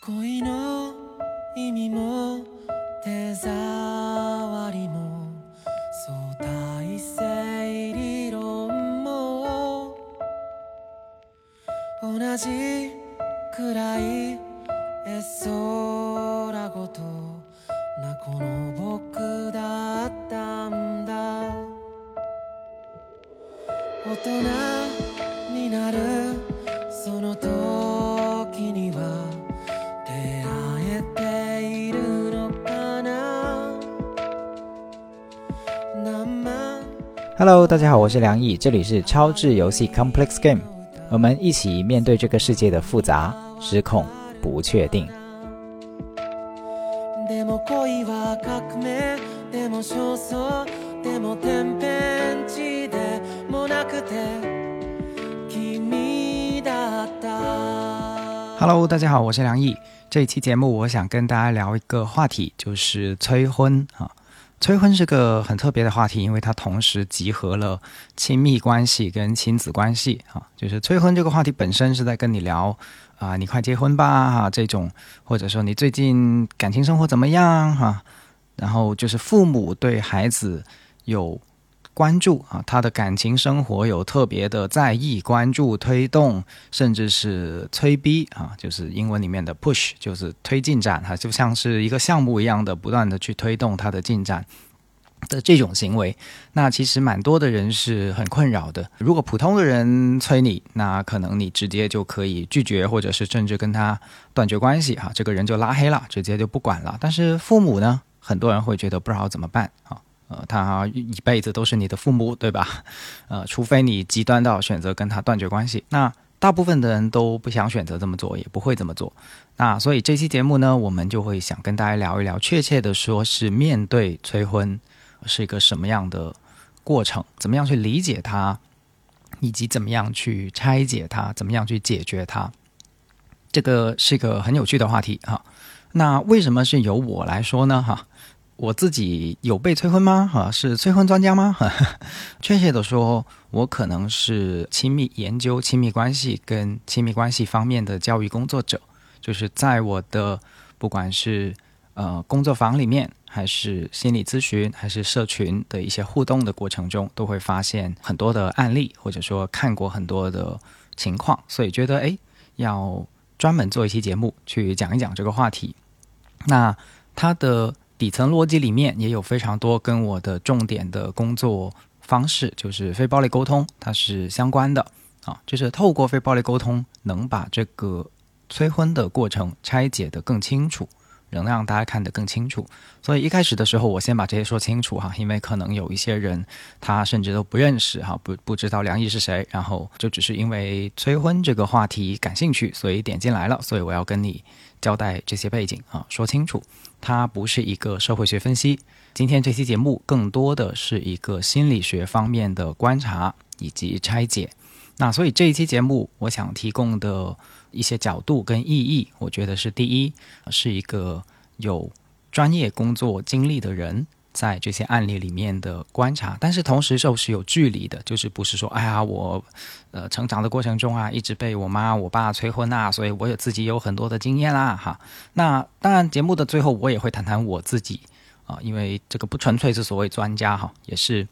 恋の意味も手触 Hello，大家好，我是梁毅，这里是超智游戏 Complex Game，我们一起面对这个世界的复杂、失控、不确定。でも恋は革命でも焦燥でも天変地でもなくて君だった Hello，大家好，我是梁毅。这一期节目，我想跟大家聊一个话题，就是催婚啊。 催婚是个很特别的话题，因为它同时集合了亲密关系跟亲子关系啊。就是催婚这个话题本身是在跟你聊啊，你快结婚吧哈、这种，或者说你最近感情生活怎么样哈、然后就是父母对孩子有关注啊，他的感情生活有特别的在意、关注、推动，甚至是催逼啊，就是英文里面的 push，就是推进展哈、就像是一个项目一样的，不断的去推动他的进展。的这种行为，那其实蛮多的人是很困扰的。如果普通的人催你，那可能你直接就可以拒绝，或者是甚至跟他断绝关系哈，这个人就拉黑了，直接就不管了。但是父母呢，很多人会觉得不知道怎么办啊。呃，他一辈子都是你的父母，对吧？呃，除非你极端到选择跟他断绝关系，那大部分的人都不想选择这么做，也不会这么做。那所以这期节目呢，我们就会想跟大家聊一聊，确切的说是面对催婚是一个什么样的过程，怎么样去理解它，以及怎么样去拆解它，怎么样去解决它。这个是一个很有趣的话题哈。那为什么是由我来说呢？哈，我自己有被催婚吗？哈，是催婚专家吗？哈，确切的说，我可能是亲密研究亲密关系跟亲密关系方面的教育工作者，就是在我的不管是呃工作坊里面，还是心理咨询，还是社群的一些互动的过程中，都会发现很多的案例，或者说看过很多的情况，所以觉得诶要专门做一期节目去讲一讲这个话题。那它的底层逻辑里面也有非常多跟我的重点的工作方式，就是非暴力沟通，它是相关的啊，就是透过非暴力沟通，能把这个催婚的过程拆解得更清楚。能让大家看得更清楚，所以一开始的时候，我先把这些说清楚哈，因为可能有一些人他甚至都不认识哈，不不知道梁毅是谁，然后就只是因为催婚这个话题感兴趣，所以点进来了，所以我要跟你交代这些背景啊，说清楚，它不是一个社会学分析，今天这期节目更多的是一个心理学方面的观察以及拆解。那所以这一期节目，我想提供的一些角度跟意义，我觉得是第一，是一个有专业工作经历的人在这些案例里面的观察，但是同时又是有距离的，就是不是说，哎呀，我呃成长的过程中啊，一直被我妈我爸催婚啊，所以我有自己有很多的经验啦，哈。那当然，节目的最后我也会谈谈我自己啊，因为这个不纯粹是所谓专家哈，也是。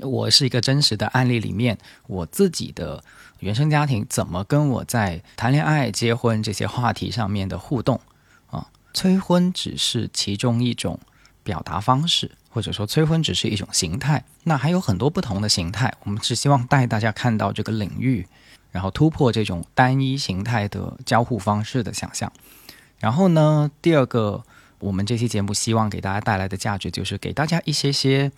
我是一个真实的案例里面，我自己的原生家庭怎么跟我在谈恋爱、结婚这些话题上面的互动啊？催婚只是其中一种表达方式，或者说催婚只是一种形态。那还有很多不同的形态，我们是希望带大家看到这个领域，然后突破这种单一形态的交互方式的想象。然后呢，第二个，我们这期节目希望给大家带来的价值，就是给大家一些些。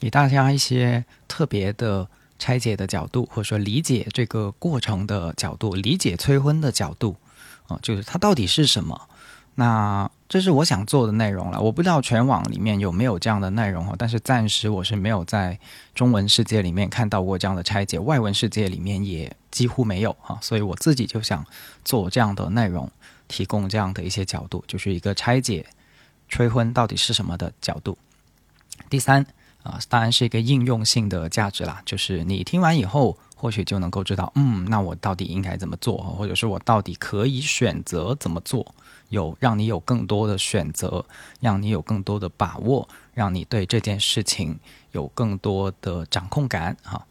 给大家一些特别的拆解的角度，或者说理解这个过程的角度，理解催婚的角度啊，就是它到底是什么？那这是我想做的内容了。我不知道全网里面有没有这样的内容哦，但是暂时我是没有在中文世界里面看到过这样的拆解，外文世界里面也几乎没有哈，所以我自己就想做这样的内容，提供这样的一些角度，就是一个拆解催婚到底是什么的角度。第三。啊，当然是一个应用性的价值啦。就是你听完以后，或许就能够知道，嗯，那我到底应该怎么做，或者是我到底可以选择怎么做，有让你有更多的选择，让你有更多的把握，让你对这件事情有更多的掌控感，哈，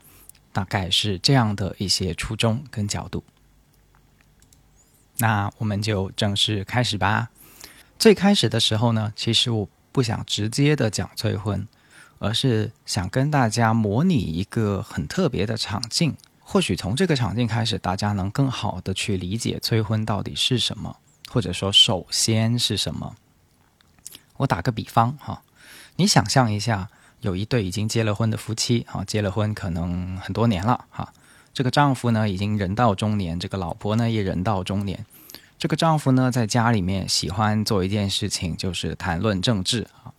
大概是这样的一些初衷跟角度。那我们就正式开始吧。最开始的时候呢，其实我不想直接的讲催婚。而是想跟大家模拟一个很特别的场景，或许从这个场景开始，大家能更好的去理解催婚到底是什么，或者说首先是什么。我打个比方哈，你想象一下，有一对已经结了婚的夫妻，哈，结了婚可能很多年了，哈，这个丈夫呢已经人到中年，这个老婆呢也人到中年，这个丈夫呢在家里面喜欢做一件事情，就是谈论政治啊，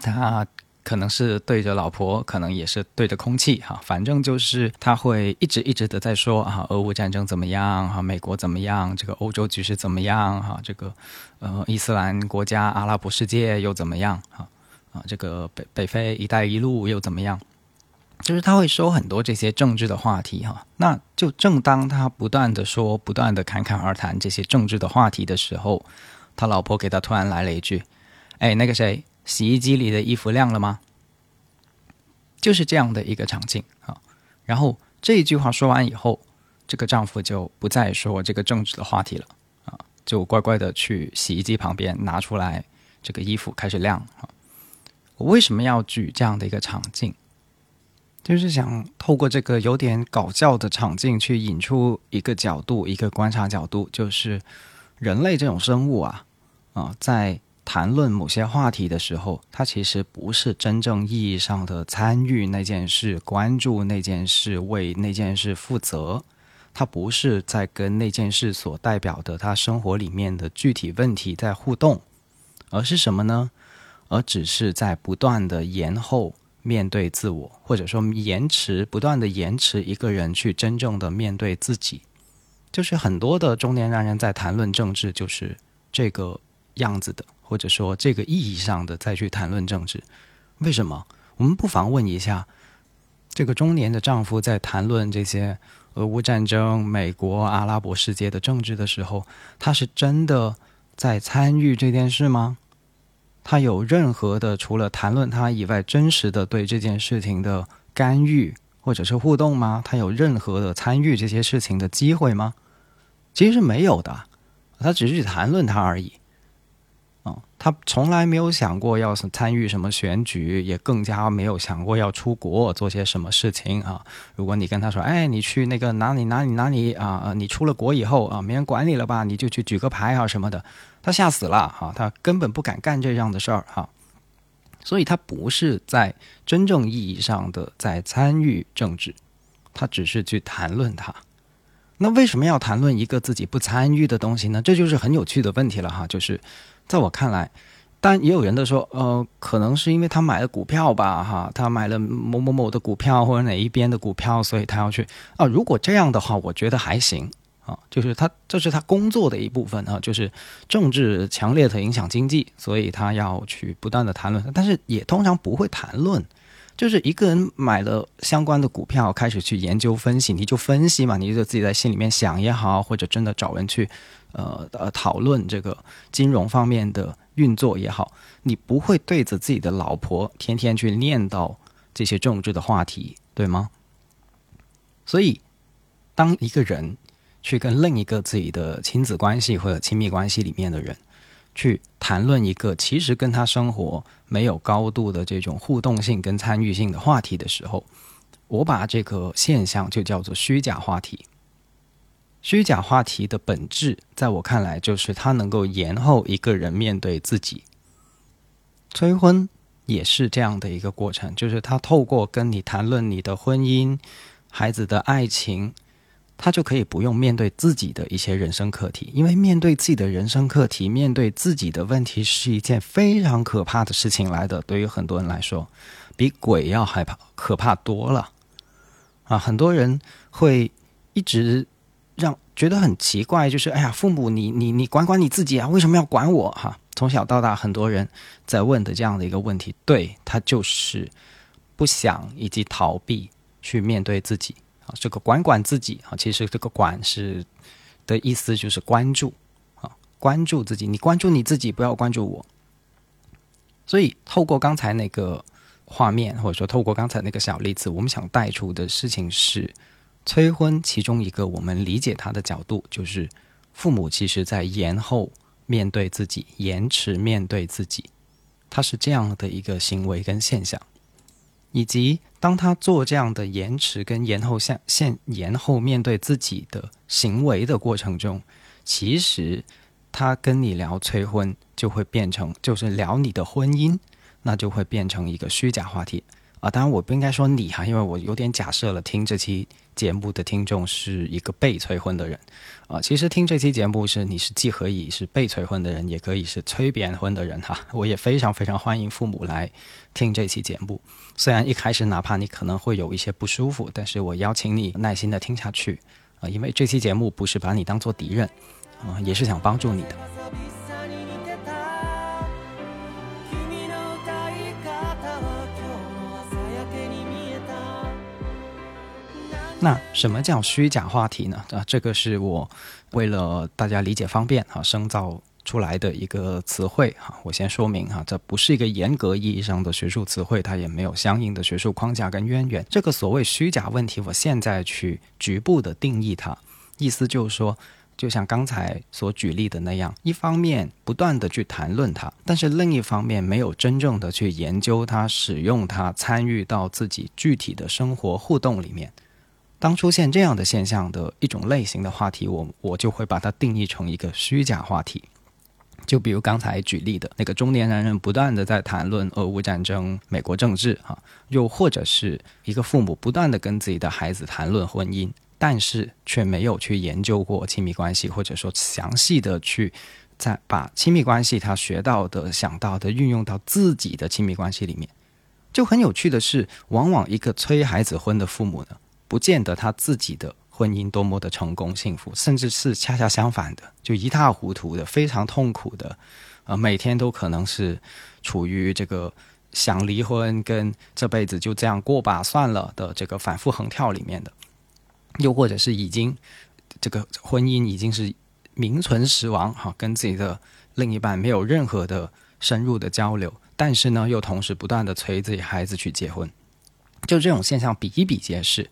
他。可能是对着老婆，可能也是对着空气哈，反正就是他会一直一直的在说啊，俄乌战争怎么样哈，美国怎么样，这个欧洲局势怎么样哈，这个呃伊斯兰国家、阿拉伯世界又怎么样哈啊，这个北北非“一带一路”又怎么样？就是他会说很多这些政治的话题哈。那就正当他不断的说、不断的侃侃而谈这些政治的话题的时候，他老婆给他突然来了一句：“哎，那个谁？”洗衣机里的衣服晾了吗？就是这样的一个场景啊。然后这一句话说完以后，这个丈夫就不再说这个政治的话题了啊，就乖乖的去洗衣机旁边拿出来这个衣服开始晾啊。我为什么要举这样的一个场景？就是想透过这个有点搞笑的场景去引出一个角度，一个观察角度，就是人类这种生物啊啊在。谈论某些话题的时候，他其实不是真正意义上的参与那件事、关注那件事、为那件事负责。他不是在跟那件事所代表的他生活里面的具体问题在互动，而是什么呢？而只是在不断的延后面对自我，或者说延迟，不断的延迟一个人去真正的面对自己。就是很多的中年男人在谈论政治，就是这个样子的。或者说，这个意义上的再去谈论政治，为什么？我们不妨问一下，这个中年的丈夫在谈论这些俄乌战争、美国、阿拉伯世界的政治的时候，他是真的在参与这件事吗？他有任何的除了谈论他以外，真实的对这件事情的干预或者是互动吗？他有任何的参与这些事情的机会吗？其实是没有的，他只是谈论他而已。他从来没有想过要参与什么选举，也更加没有想过要出国做些什么事情啊！如果你跟他说：“哎，你去那个哪里哪里哪里啊？你出了国以后啊，没人管你了吧？你就去举个牌啊什么的。”他吓死了哈！他根本不敢干这样的事儿哈！所以他不是在真正意义上的在参与政治，他只是去谈论它。那为什么要谈论一个自己不参与的东西呢？这就是很有趣的问题了哈！就是。在我看来，但也有人的说，呃，可能是因为他买了股票吧，哈，他买了某某某的股票或者哪一边的股票，所以他要去啊。如果这样的话，我觉得还行啊，就是他这是他工作的一部分啊，就是政治强烈的影响经济，所以他要去不断的谈论，但是也通常不会谈论。就是一个人买了相关的股票，开始去研究分析，你就分析嘛，你就自己在心里面想也好，或者真的找人去。呃呃，讨论这个金融方面的运作也好，你不会对着自己的老婆天天去念叨这些政治的话题，对吗？所以，当一个人去跟另一个自己的亲子关系或者亲密关系里面的人去谈论一个其实跟他生活没有高度的这种互动性跟参与性的话题的时候，我把这个现象就叫做虚假话题。虚假话题的本质，在我看来，就是它能够延后一个人面对自己。催婚也是这样的一个过程，就是他透过跟你谈论你的婚姻、孩子的爱情，他就可以不用面对自己的一些人生课题。因为面对自己的人生课题，面对自己的问题，是一件非常可怕的事情来的。对于很多人来说，比鬼要害怕、可怕多了。啊，很多人会一直。让觉得很奇怪，就是哎呀，父母你你你管管你自己啊，为什么要管我哈？从小到大，很多人在问的这样的一个问题，对他就是不想以及逃避去面对自己这个管管自己啊，其实这个管是的意思就是关注啊，关注自己，你关注你自己，不要关注我。所以透过刚才那个画面，或者说透过刚才那个小例子，我们想带出的事情是催婚其中一个我们理解它的角度，就是父母其实在延后面对自己，延迟面对自己，它是这样的一个行为跟现象。以及当他做这样的延迟跟延后现现延后面对自己的行为的过程中，其实他跟你聊催婚就会变成就是聊你的婚姻，那就会变成一个虚假话题。啊，当然我不应该说你哈，因为我有点假设了听这期节目的听众是一个被催婚的人，啊，其实听这期节目是你是既可以是被催婚的人，也可以是催别人婚的人哈。我也非常非常欢迎父母来听这期节目，虽然一开始哪怕你可能会有一些不舒服，但是我邀请你耐心的听下去，啊，因为这期节目不是把你当做敌人，啊，也是想帮助你的。那什么叫虚假话题呢？啊，这个是我为了大家理解方便啊，生造出来的一个词汇哈。我先说明哈，这不是一个严格意义上的学术词汇，它也没有相应的学术框架跟渊源。这个所谓虚假问题，我现在去局部的定义它，意思就是说，就像刚才所举例的那样，一方面不断的去谈论它，但是另一方面没有真正的去研究它、使用它、参与到自己具体的生活互动里面。当出现这样的现象的一种类型的话题，我我就会把它定义成一个虚假话题。就比如刚才举例的那个中年男人不断的在谈论俄乌战争、美国政治，哈，又或者是一个父母不断的跟自己的孩子谈论婚姻，但是却没有去研究过亲密关系，或者说详细的去在把亲密关系他学到的、想到的运用到自己的亲密关系里面，就很有趣的是，往往一个催孩子婚的父母呢。不见得他自己的婚姻多么的成功幸福，甚至是恰恰相反的，就一塌糊涂的，非常痛苦的，呃，每天都可能是处于这个想离婚跟这辈子就这样过吧算了的这个反复横跳里面的，又或者是已经这个婚姻已经是名存实亡哈，跟自己的另一半没有任何的深入的交流，但是呢，又同时不断的催自己孩子去结婚，就这种现象比比皆是。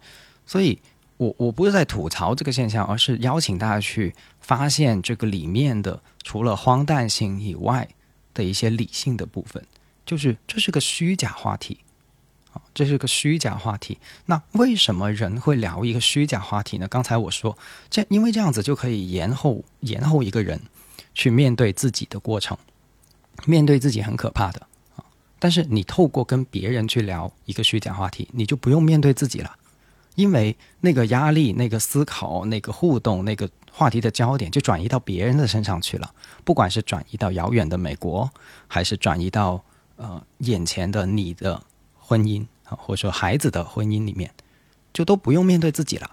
所以，我我不是在吐槽这个现象，而是邀请大家去发现这个里面的除了荒诞性以外的一些理性的部分。就是这是个虚假话题，啊，这是个虚假话题。那为什么人会聊一个虚假话题呢？刚才我说，这因为这样子就可以延后延后一个人去面对自己的过程，面对自己很可怕的啊。但是你透过跟别人去聊一个虚假话题，你就不用面对自己了。因为那个压力、那个思考、那个互动、那个话题的焦点就转移到别人的身上去了，不管是转移到遥远的美国，还是转移到呃眼前的你的婚姻啊，或者说孩子的婚姻里面，就都不用面对自己了。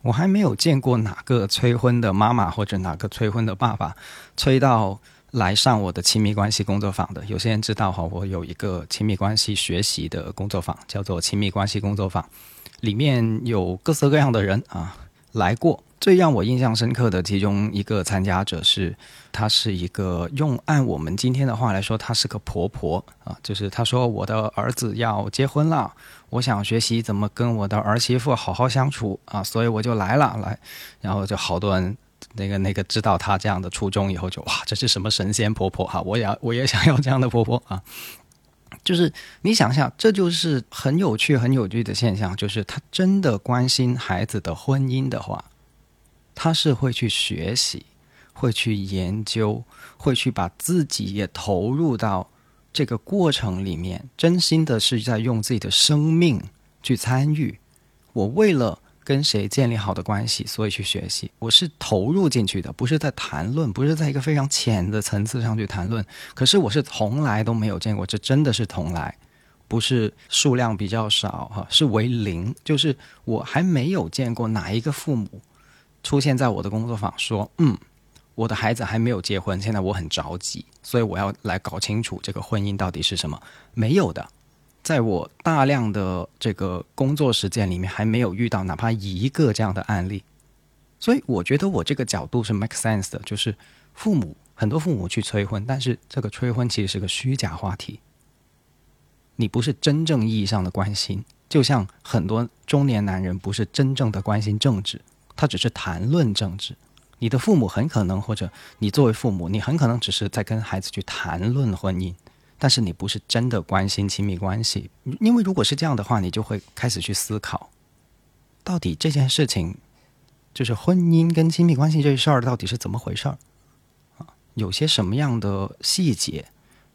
我还没有见过哪个催婚的妈妈或者哪个催婚的爸爸催到来上我的亲密关系工作坊的。有些人知道哈，我有一个亲密关系学习的工作坊，叫做亲密关系工作坊。里面有各色各样的人啊来过，最让我印象深刻的其中一个参加者是，她是一个用按我们今天的话来说，她是个婆婆啊，就是她说我的儿子要结婚了，我想学习怎么跟我的儿媳妇好好相处啊，所以我就来了来，然后就好多人那个那个知道她这样的初衷以后，就哇，这是什么神仙婆婆哈，我也我也想要这样的婆婆啊。就是你想想，这就是很有趣、很有趣的现象。就是他真的关心孩子的婚姻的话，他是会去学习、会去研究、会去把自己也投入到这个过程里面，真心的是在用自己的生命去参与。我为了。跟谁建立好的关系，所以去学习。我是投入进去的，不是在谈论，不是在一个非常浅的层次上去谈论。可是我是从来都没有见过，这真的是从来，不是数量比较少哈，是为零。就是我还没有见过哪一个父母出现在我的工作坊说：“嗯，我的孩子还没有结婚，现在我很着急，所以我要来搞清楚这个婚姻到底是什么。”没有的。在我大量的这个工作实践里面，还没有遇到哪怕一个这样的案例，所以我觉得我这个角度是 make sense 的，就是父母很多父母去催婚，但是这个催婚其实是个虚假话题，你不是真正意义上的关心，就像很多中年男人不是真正的关心政治，他只是谈论政治。你的父母很可能，或者你作为父母，你很可能只是在跟孩子去谈论婚姻。但是你不是真的关心亲密关系，因为如果是这样的话，你就会开始去思考，到底这件事情，就是婚姻跟亲密关系这事儿到底是怎么回事儿啊？有些什么样的细节，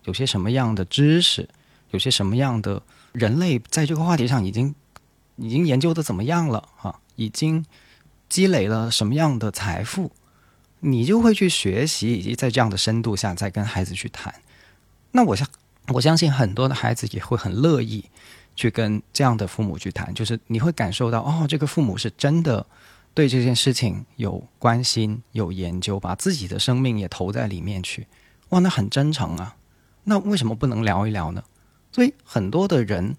有些什么样的知识，有些什么样的人类在这个话题上已经已经研究的怎么样了啊？已经积累了什么样的财富，你就会去学习，以及在这样的深度下再跟孩子去谈。那我相我相信很多的孩子也会很乐意去跟这样的父母去谈，就是你会感受到哦，这个父母是真的对这件事情有关心、有研究，把自己的生命也投在里面去，哇，那很真诚啊。那为什么不能聊一聊呢？所以很多的人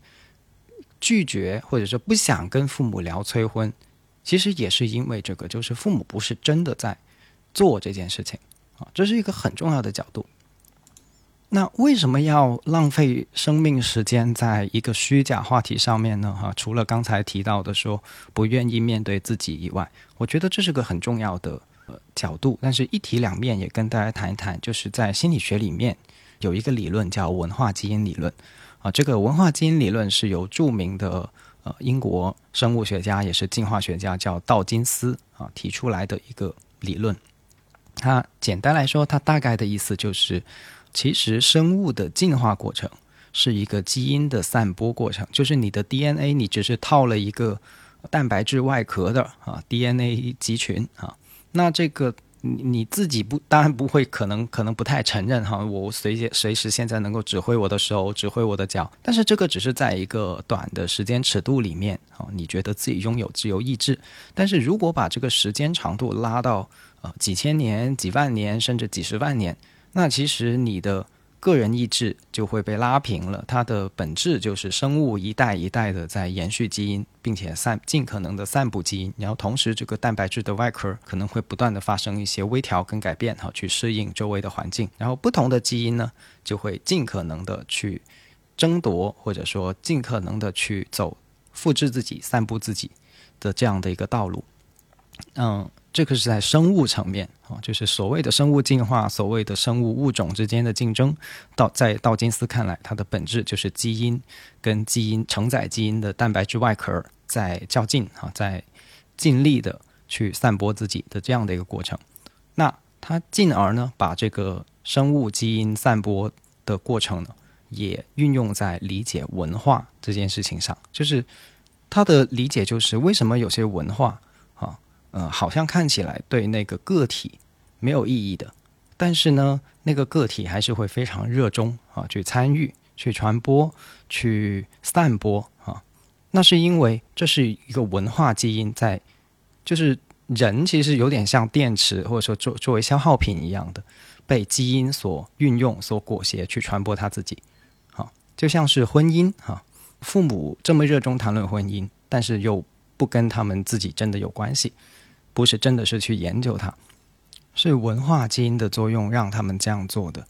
拒绝或者说不想跟父母聊催婚，其实也是因为这个，就是父母不是真的在做这件事情啊，这是一个很重要的角度。那为什么要浪费生命时间在一个虚假话题上面呢？哈，除了刚才提到的说不愿意面对自己以外，我觉得这是个很重要的呃角度。但是，一体两面也跟大家谈一谈，就是在心理学里面有一个理论叫文化基因理论啊。这个文化基因理论是由著名的呃英国生物学家也是进化学家叫道金斯啊提出来的一个理论。它简单来说，它大概的意思就是。其实，生物的进化过程是一个基因的散播过程，就是你的 DNA，你只是套了一个蛋白质外壳的啊 DNA 集群啊。那这个你你自己不，当然不会，可能可能不太承认哈。我随随随时现在能够指挥我的手，指挥我的脚，但是这个只是在一个短的时间尺度里面啊，你觉得自己拥有自由意志。但是如果把这个时间长度拉到呃几千年、几万年，甚至几十万年。那其实你的个人意志就会被拉平了，它的本质就是生物一代一代的在延续基因，并且散尽可能的散布基因，然后同时这个蛋白质的外壳可能会不断的发生一些微调跟改变，哈，去适应周围的环境，然后不同的基因呢就会尽可能的去争夺，或者说尽可能的去走复制自己、散布自己的这样的一个道路，嗯。这个是在生物层面啊，就是所谓的生物进化，所谓的生物物种之间的竞争。到在道金斯看来，它的本质就是基因跟基因承载基因的蛋白质外壳在较劲啊，在尽力的去散播自己的这样的一个过程。那它进而呢，把这个生物基因散播的过程呢，也运用在理解文化这件事情上。就是他的理解就是为什么有些文化。呃，好像看起来对那个个体没有意义的，但是呢，那个个体还是会非常热衷啊，去参与、去传播、去散播啊。那是因为这是一个文化基因在，就是人其实有点像电池，或者说作作为消耗品一样的，被基因所运用、所裹挟去传播他自己。好，就像是婚姻哈，父母这么热衷谈论婚姻，但是又不跟他们自己真的有关系。不是真的是去研究它，是文化基因的作用让他们这样做的。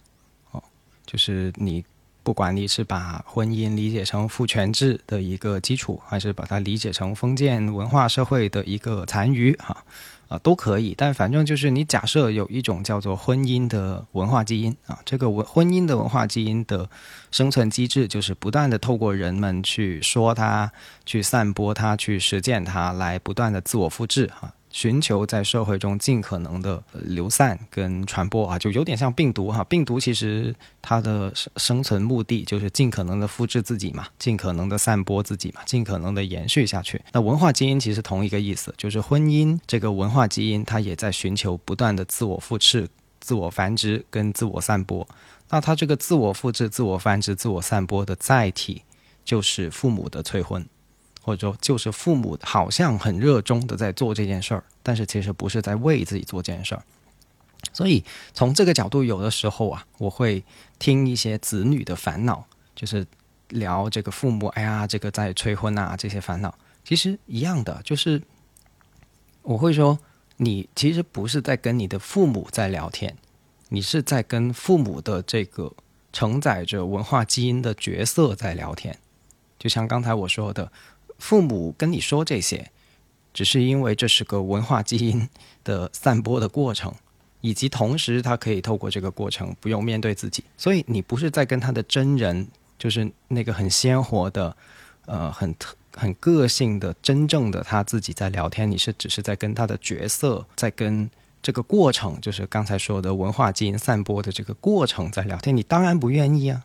哦，就是你不管你是把婚姻理解成父权制的一个基础，还是把它理解成封建文化社会的一个残余，哈啊都可以。但反正就是你假设有一种叫做婚姻的文化基因啊，这个文婚姻的文化基因的生存机制，就是不断的透过人们去说它、去散播它、去实践它，来不断的自我复制，哈。寻求在社会中尽可能的流散跟传播啊，就有点像病毒哈。病毒其实它的生生存目的就是尽可能的复制自己嘛，尽可能的散播自己嘛，尽可能的延续下去。那文化基因其实同一个意思，就是婚姻这个文化基因，它也在寻求不断的自我复制、自我繁殖跟自我散播。那它这个自我复制、自我繁殖、自我散播的载体，就是父母的催婚。或者说，就是父母好像很热衷的在做这件事儿，但是其实不是在为自己做这件事儿。所以从这个角度，有的时候啊，我会听一些子女的烦恼，就是聊这个父母，哎呀，这个在催婚啊，这些烦恼，其实一样的，就是我会说，你其实不是在跟你的父母在聊天，你是在跟父母的这个承载着文化基因的角色在聊天。就像刚才我说的，父母跟你说这些，只是因为这是个文化基因的散播的过程。以及同时，他可以透过这个过程不用面对自己，所以你不是在跟他的真人，就是那个很鲜活的、呃，很特、很个性的、真正的他自己在聊天，你是只是在跟他的角色，在跟这个过程，就是刚才说的文化基因散播的这个过程在聊天。你当然不愿意啊，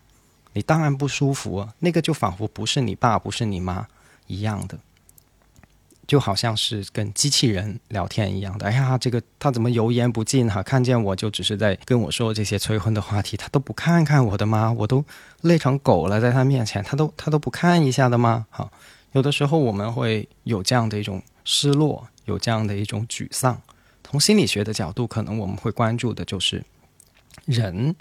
你当然不舒服啊，那个就仿佛不是你爸，不是你妈一样的。就好像是跟机器人聊天一样的。哎呀，这个他怎么油盐不进哈？看见我就只是在跟我说这些催婚的话题，他都不看看我的吗？我都累成狗了，在他面前，他都他都不看一下的吗？哈，有的时候我们会有这样的一种失落，有这样的一种沮丧。从心理学的角度，可能我们会关注的就是人，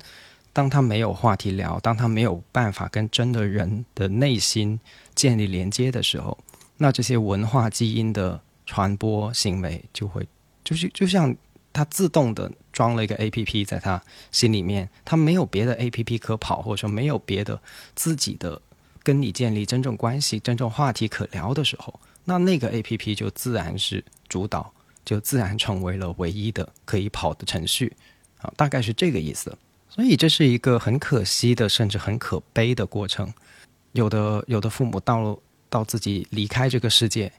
当他没有话题聊，当他没有办法跟真的人的内心建立连接的时候。那这些文化基因的传播行为就会，就是就像他自动的装了一个 A P P 在他心里面，他没有别的 A P P 可跑，或者说没有别的自己的跟你建立真正关系、真正话题可聊的时候，那那个 A P P 就自然是主导，就自然成为了唯一的可以跑的程序啊，大概是这个意思。所以这是一个很可惜的，甚至很可悲的过程。有的有的父母到了。到自己离开这个世界，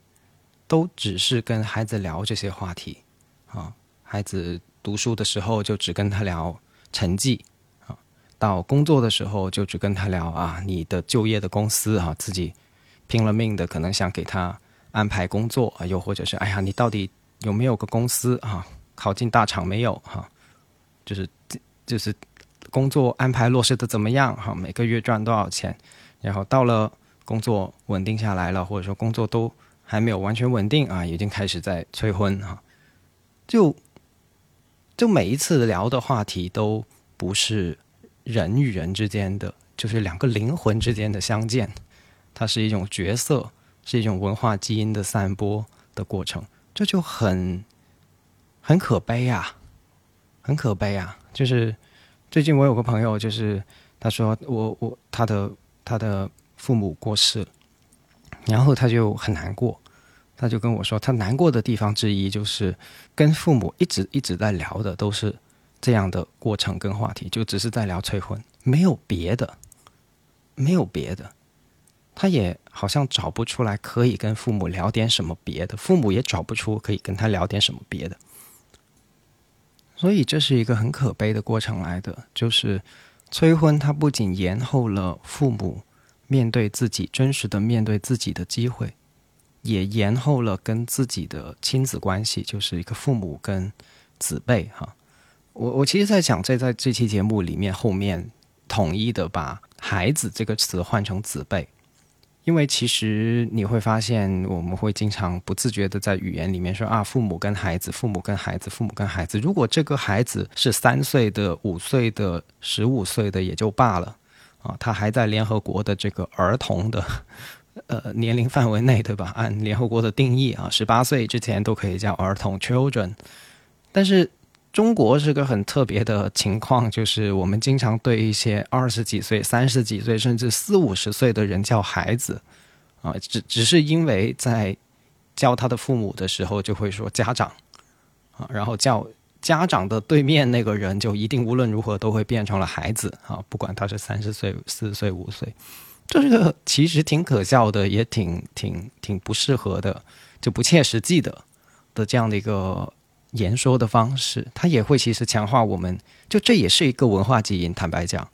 都只是跟孩子聊这些话题啊。孩子读书的时候就只跟他聊成绩啊，到工作的时候就只跟他聊啊，你的就业的公司啊，自己拼了命的可能想给他安排工作啊，又或者是哎呀，你到底有没有个公司啊？考进大厂没有哈？就是就是工作安排落实的怎么样哈？每个月赚多少钱？然后到了。工作稳定下来了，或者说工作都还没有完全稳定啊，已经开始在催婚哈。就就每一次聊的话题都不是人与人之间的，就是两个灵魂之间的相见，它是一种角色，是一种文化基因的散播的过程，这就很很可悲呀，很可悲啊！就是最近我有个朋友，就是他说我我他的他的。父母过世，然后他就很难过，他就跟我说，他难过的地方之一就是跟父母一直一直在聊的都是这样的过程跟话题，就只是在聊催婚，没有别的，没有别的，他也好像找不出来可以跟父母聊点什么别的，父母也找不出可以跟他聊点什么别的，所以这是一个很可悲的过程来的，就是催婚，它不仅延后了父母。面对自己真实的面对自己的机会，也延后了跟自己的亲子关系，就是一个父母跟子辈哈。我我其实，在讲这在这期节目里面后面统一的把“孩子”这个词换成“子辈”，因为其实你会发现，我们会经常不自觉的在语言里面说啊，父母跟孩子，父母跟孩子，父母跟孩子。如果这个孩子是三岁的、五岁的、十五岁的，也就罢了。啊，他还在联合国的这个儿童的呃年龄范围内，对吧？按联合国的定义啊，十八岁之前都可以叫儿童 （children）。但是中国是个很特别的情况，就是我们经常对一些二十几岁、三十几岁，甚至四五十岁的人叫孩子啊，只只是因为在叫他的父母的时候就会说家长啊，然后叫。家长的对面那个人就一定无论如何都会变成了孩子啊，不管他是三十岁、四岁、五岁，这个其实挺可笑的，也挺挺挺不适合的，就不切实际的的这样的一个言说的方式，它也会其实强化我们，就这也是一个文化基因。坦白讲，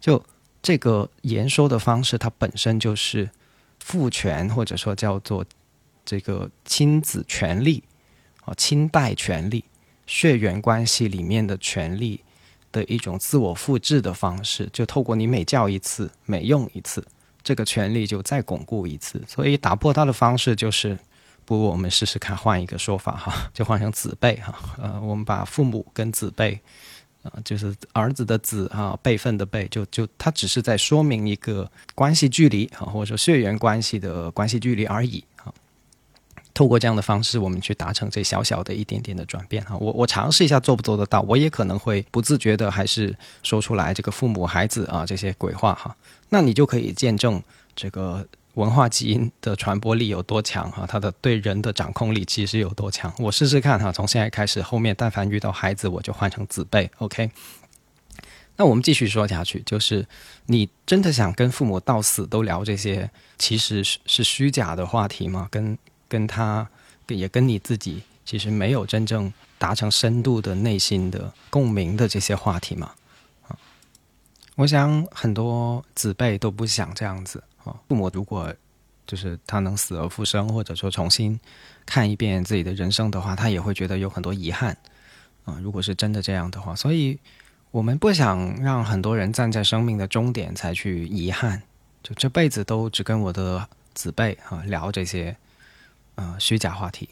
就这个言说的方式，它本身就是父权或者说叫做这个亲子权利啊，亲代权利。血缘关系里面的权利的一种自我复制的方式，就透过你每叫一次、每用一次，这个权利就再巩固一次。所以打破它的方式就是，不如我们试试看换一个说法哈，就换成子辈哈。呃，我们把父母跟子辈，啊，就是儿子的子啊，辈分的辈，就就他只是在说明一个关系距离啊，或者说血缘关系的关系距离而已啊。透过这样的方式，我们去达成这小小的一点点的转变哈。我我尝试一下做不做得到，我也可能会不自觉的还是说出来这个父母孩子啊这些鬼话哈。那你就可以见证这个文化基因的传播力有多强哈，它的对人的掌控力其实有多强。我试试看哈，从现在开始，后面但凡遇到孩子，我就换成子辈。OK。那我们继续说下去，就是你真的想跟父母到死都聊这些其实是是虚假的话题吗？跟跟他也跟你自己其实没有真正达成深度的内心的共鸣的这些话题嘛？啊，我想很多子辈都不想这样子父母如果就是他能死而复生，或者说重新看一遍自己的人生的话，他也会觉得有很多遗憾啊。如果是真的这样的话，所以我们不想让很多人站在生命的终点才去遗憾，就这辈子都只跟我的子辈啊聊这些。呃，虚假话题。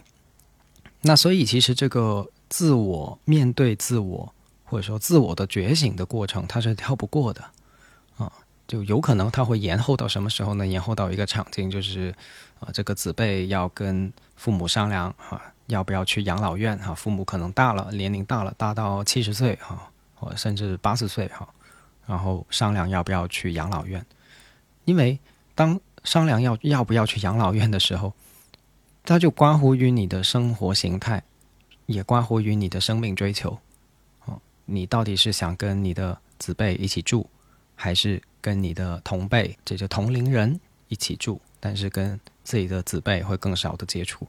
那所以，其实这个自我面对自我，或者说自我的觉醒的过程，它是跳不过的。就有可能它会延后到什么时候呢？延后到一个场景，就是啊，这个子辈要跟父母商量哈，要不要去养老院哈？父母可能大了，年龄大了，大到七十岁哈，或甚至八十岁哈，然后商量要不要去养老院。因为当商量要要不要去养老院的时候，它就关乎于你的生活形态，也关乎于你的生命追求。哦，你到底是想跟你的子辈一起住，还是跟你的同辈，这就同龄人一起住，但是跟自己的子辈会更少的接触？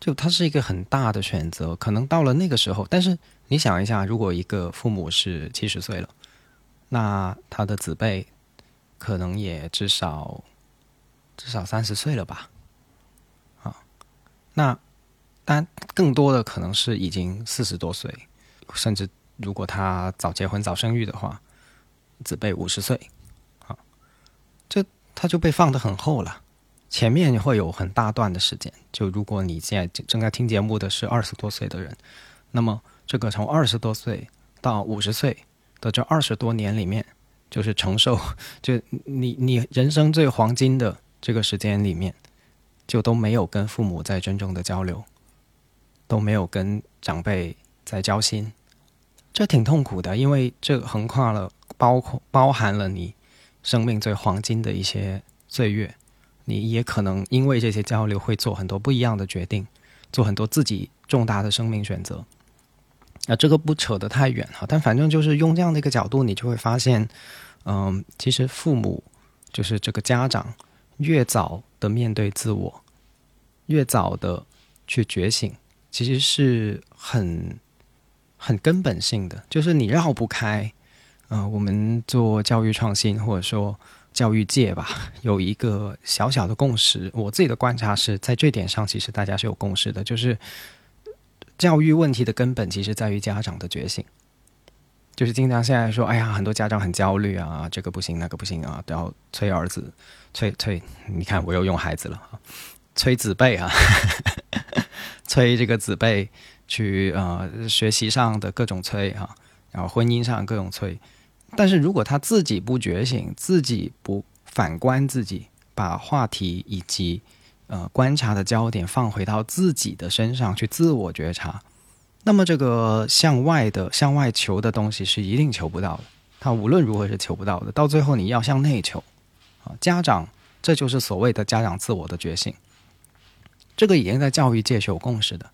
就它是一个很大的选择。可能到了那个时候，但是你想一下，如果一个父母是七十岁了，那他的子辈可能也至少至少三十岁了吧？啊那，但更多的可能是已经四十多岁，甚至如果他早结婚早生育的话，子辈五十岁，他就被放得很厚了。前面会有很大段的时间，就如果你现在正在听节目的是二十多岁的人，那么这个从二十多岁到五十岁的这二十多年里面，就是承受，就你你人生最黄金的这个时间里面。就都没有跟父母在真正的交流，都没有跟长辈在交心，这挺痛苦的，因为这横跨了包括包含了你生命最黄金的一些岁月，你也可能因为这些交流会做很多不一样的决定，做很多自己重大的生命选择。啊，这个不扯得太远哈，但反正就是用这样的一个角度，你就会发现，嗯，其实父母就是这个家长。越早的面对自我，越早的去觉醒，其实是很很根本性的，就是你绕不开。呃，我们做教育创新或者说教育界吧，有一个小小的共识。我自己的观察是在这点上，其实大家是有共识的，就是教育问题的根本其实在于家长的觉醒。就是经常现在说，哎呀，很多家长很焦虑啊，这个不行，那个不行啊，都要催儿子，催催。你看，我又用孩子了啊，催子辈啊，催这个子辈去啊，学习上的各种催啊，然后婚姻上各种催。但是如果他自己不觉醒，自己不反观自己，把话题以及呃观察的焦点放回到自己的身上去自我觉察。那么，这个向外的、向外求的东西是一定求不到的。他无论如何是求不到的。到最后，你要向内求啊！家长，这就是所谓的家长自我的觉醒。这个已经在教育界是有共识的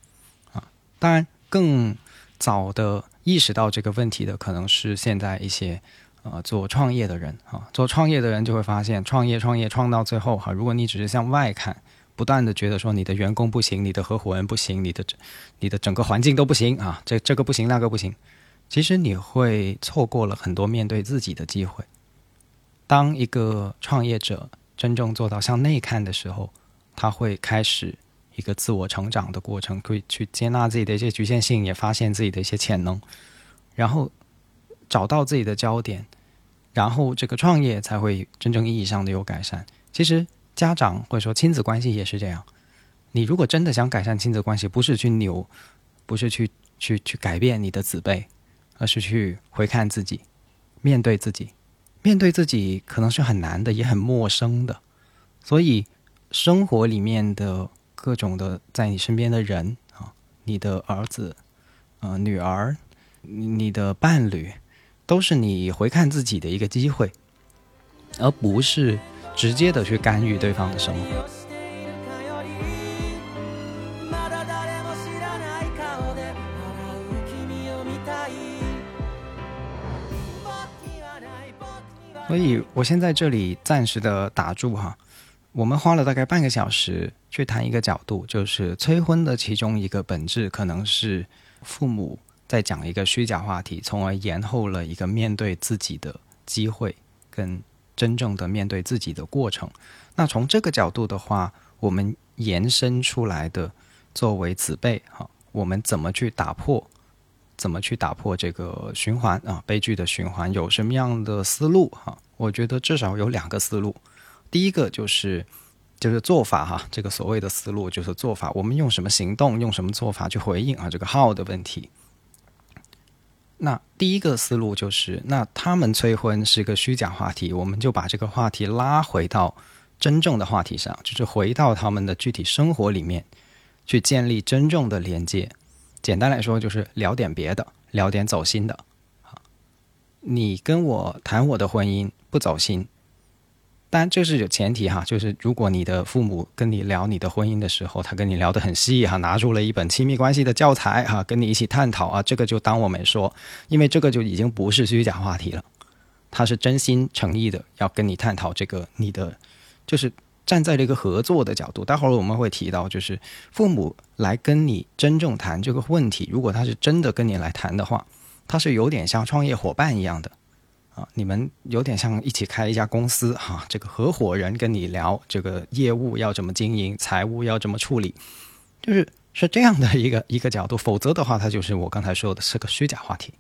啊。当然，更早的意识到这个问题的，可能是现在一些呃做创业的人啊。做创业的人就会发现，创业、创业、创到最后哈，如果你只是向外看。不断的觉得说你的员工不行，你的合伙人不行，你的你的整个环境都不行啊，这这个不行，那个不行，其实你会错过了很多面对自己的机会。当一个创业者真正做到向内看的时候，他会开始一个自我成长的过程，可以去接纳自己的一些局限性，也发现自己的一些潜能，然后找到自己的焦点，然后这个创业才会真正意义上的有改善。其实。家长或者说亲子关系也是这样，你如果真的想改善亲子关系，不是去扭，不是去去去改变你的子辈，而是去回看自己，面对自己，面对自己可能是很难的，也很陌生的。所以，生活里面的各种的在你身边的人啊，你的儿子、呃女儿、你的伴侣，都是你回看自己的一个机会，而不是直接的去干预对方的生活。所以，我先在这里暂时的打住哈。我们花了大概半个小时去谈一个角度，就是催婚的其中一个本质，可能是父母在讲一个虚假话题，从而延后了一个面对自己的机会，跟真正的面对自己的过程。那从这个角度的话，我们延伸出来的，作为子辈哈，我们怎么去打破？怎么去打破这个循环啊？悲剧的循环有什么样的思路哈？我觉得至少有两个思路。第一个就是就是做法哈，这个所谓的思路就是做法，我们用什么行动，用什么做法去回应啊这个号的问题。那第一个思路就是，那他们催婚是个虚假话题，我们就把这个话题拉回到真正的话题上，就是回到他们的具体生活里面去建立真正的连接。简单来说，就是聊点别的，聊点走心的。你跟我谈我的婚姻不走心，但这是有前提哈，就是如果你的父母跟你聊你的婚姻的时候，他跟你聊得很细哈，拿出了一本亲密关系的教材哈，跟你一起探讨啊，这个就当我没说，因为这个就已经不是虚假话题了，他是真心诚意的要跟你探讨这个你的，就是。站在这个合作的角度，待会儿我们会提到，就是父母来跟你真正谈这个问题，如果他是真的跟你来谈的话，他是有点像创业伙伴一样的啊，你们有点像一起开一家公司哈，这个合伙人跟你聊这个业务要怎么经营，财务要怎么处理，就是是这样的一个一个角度，否则的话，他就是我刚才说的是个虚假话题，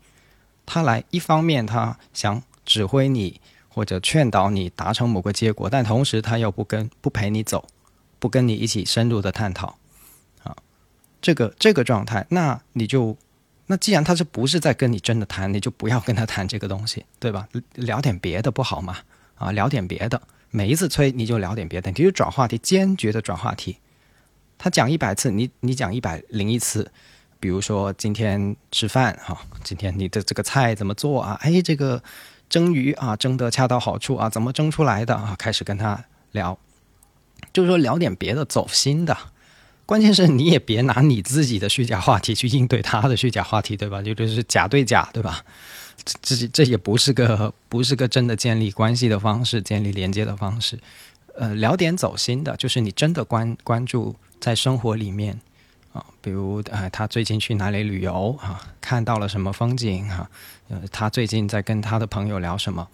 他来一方面他想指挥你。或者劝导你达成某个结果，但同时他又不跟不陪你走，不跟你一起深入的探讨，啊，这个这个状态，那你就那既然他是不是在跟你真的谈，你就不要跟他谈这个东西，对吧？聊点别的不好吗？啊，聊点别的，每一次催你就聊点别的，你就转话题，坚决的转话题。他讲一百次，你你讲一百零一次，比如说今天吃饭哈，今天你的这个菜怎么做啊？哎，这个。蒸鱼啊，蒸得恰到好处啊，怎么蒸出来的啊？开始跟他聊，就是说聊点别的，走心的。关键是你也别拿你自己的虚假话题去应对他的虚假话题，对吧？就就是假对假，对吧？这这这也不是个不是个真的建立关系的方式，建立连接的方式。呃，聊点走心的，就是你真的关关注在生活里面。啊，比如呃，他最近去哪里旅游啊？看到了什么风景啊？呃，他最近在跟他的朋友聊什么？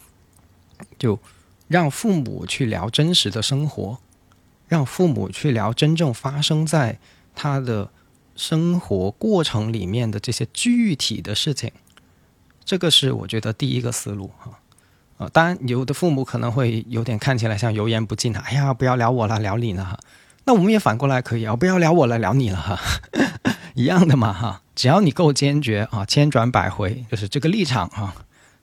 就让父母去聊真实的生活，让父母去聊真正发生在他的生活过程里面的这些具体的事情。这个是我觉得第一个思路哈。啊，当然有的父母可能会有点看起来像油盐不进的，哎呀，不要聊我了，聊你了哈。那我们也反过来可以啊，不要聊我了，聊你了哈，一样的嘛哈，只要你够坚决啊，千转百回就是这个立场啊，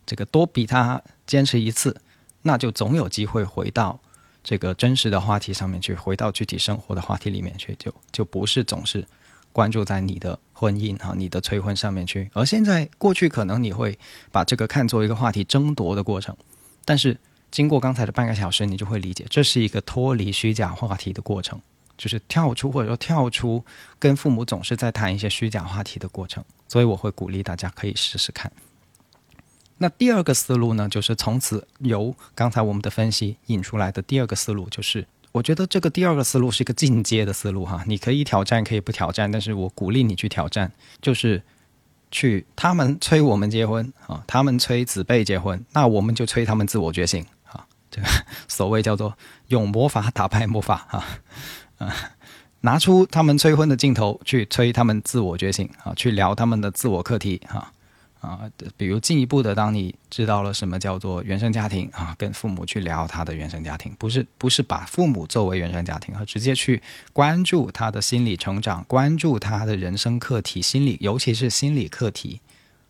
这个多比他坚持一次，那就总有机会回到这个真实的话题上面去，回到具体生活的话题里面去，就就不是总是关注在你的婚姻啊、你的催婚上面去。而现在过去可能你会把这个看作一个话题争夺的过程，但是。经过刚才的半个小时，你就会理解，这是一个脱离虚假话题的过程，就是跳出或者说跳出跟父母总是在谈一些虚假话题的过程。所以我会鼓励大家可以试试看。那第二个思路呢，就是从此由刚才我们的分析引出来的第二个思路，就是我觉得这个第二个思路是一个进阶的思路哈，你可以挑战，可以不挑战，但是我鼓励你去挑战，就是去他们催我们结婚啊，他们催子辈结婚，那我们就催他们自我觉醒啊。这个所谓叫做用魔法打败魔法啊，啊，拿出他们催婚的镜头去催他们自我觉醒啊，去聊他们的自我课题哈啊，比如进一步的，当你知道了什么叫做原生家庭啊，跟父母去聊他的原生家庭，不是不是把父母作为原生家庭，而直接去关注他的心理成长，关注他的人生课题，心理尤其是心理课题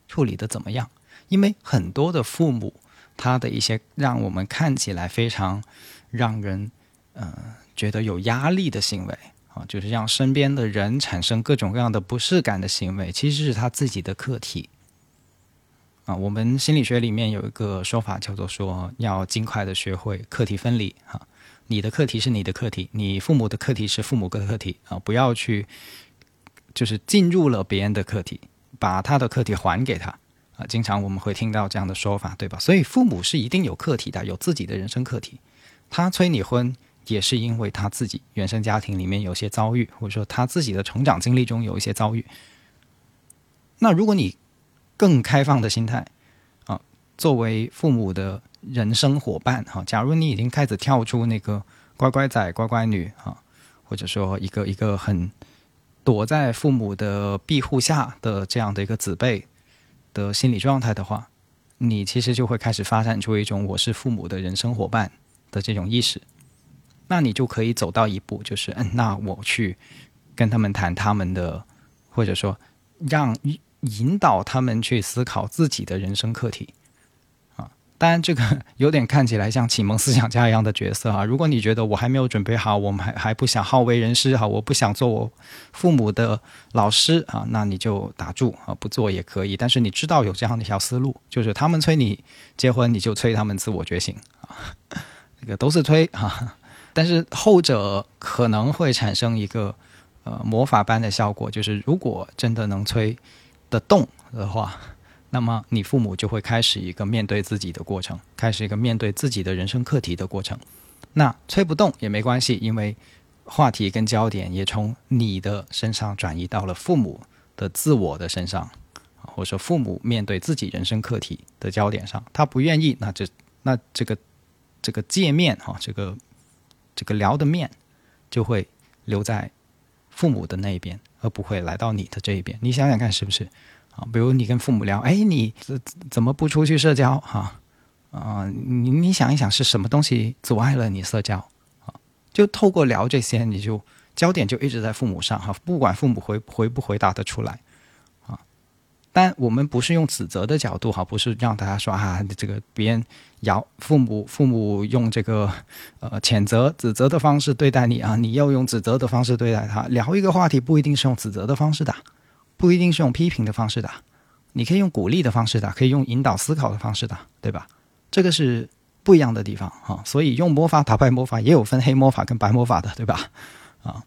处理的怎么样？因为很多的父母，他的一些让我们看起来非常让人呃觉得有压力的行为啊，就是让身边的人产生各种各样的不适感的行为，其实是他自己的课题啊。我们心理学里面有一个说法叫做说，要尽快的学会课题分离哈。你的课题是你的课题，你父母的课题是父母的课题啊，不要去就是进入了别人的课题，把他的课题还给他。啊，经常我们会听到这样的说法，对吧？所以父母是一定有课题的，有自己的人生课题。他催你婚，也是因为他自己原生家庭里面有些遭遇，或者说他自己的成长经历中有一些遭遇。那如果你更开放的心态啊，作为父母的人生伙伴哈，假如你已经开始跳出那个乖乖仔、乖乖女啊，或者说一个一个很躲在父母的庇护下的这样的一个子辈。的心理状态的话，你其实就会开始发展出一种我是父母的人生伙伴的这种意识，那你就可以走到一步，就是嗯，那我去跟他们谈他们的，或者说让引导他们去思考自己的人生课题啊。当然，这个有点看起来像启蒙思想家一样的角色啊。如果你觉得我还没有准备好，我们还还不想好为人师哈，我不想做我父母的老师啊，那你就打住啊，不做也可以。但是你知道有这样的一条思路，就是他们催你结婚，你就催他们自我觉醒啊，这个都是催啊。但是后者可能会产生一个呃魔法般的效果，就是如果真的能催的动的话。那么你父母就会开始一个面对自己的过程，开始一个面对自己的人生课题的过程。那催不动也没关系，因为话题跟焦点也从你的身上转移到了父母的自我的身上，或者说父母面对自己人生课题的焦点上。他不愿意，那这那这个这个界面哈，这个这个聊的面就会留在父母的那一边，而不会来到你的这一边。你想想看，是不是？啊，比如你跟父母聊，哎，你怎怎么不出去社交？哈，啊，你你想一想，是什么东西阻碍了你社交？啊，就透过聊这些，你就焦点就一直在父母上，哈，不管父母回回不回答得出来，但我们不是用指责的角度，哈，不是让大家说啊，这个别人摇父母，父母用这个呃谴责、指责的方式对待你啊，你要用指责的方式对待他。聊一个话题，不一定是用指责的方式的。不一定是用批评的方式的，你可以用鼓励的方式的，可以用引导思考的方式的，对吧？这个是不一样的地方啊。所以用魔法打败魔法也有分黑魔法跟白魔法的，对吧？啊，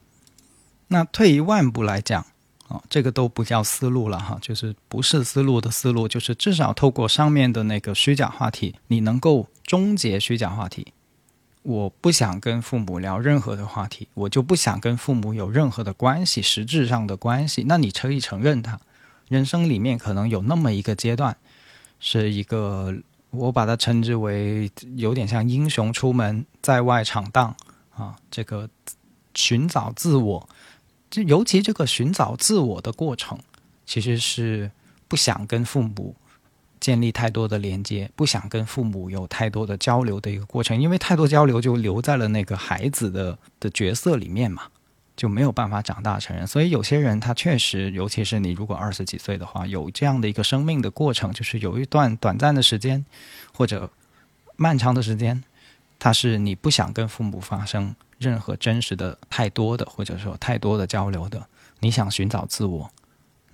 那退一万步来讲啊，这个都不叫思路了哈，就是不是思路的思路，就是至少透过上面的那个虚假话题，你能够终结虚假话题。我不想跟父母聊任何的话题，我就不想跟父母有任何的关系，实质上的关系。那你可以承认，他人生里面可能有那么一个阶段，是一个我把它称之为有点像英雄出门在外闯荡啊，这个寻找自我，就尤其这个寻找自我的过程，其实是不想跟父母。建立太多的连接，不想跟父母有太多的交流的一个过程，因为太多交流就留在了那个孩子的的角色里面嘛，就没有办法长大成人。所以有些人他确实，尤其是你如果二十几岁的话，有这样的一个生命的过程，就是有一段短暂的时间或者漫长的时间，他是你不想跟父母发生任何真实的太多的或者说太多的交流的，你想寻找自我，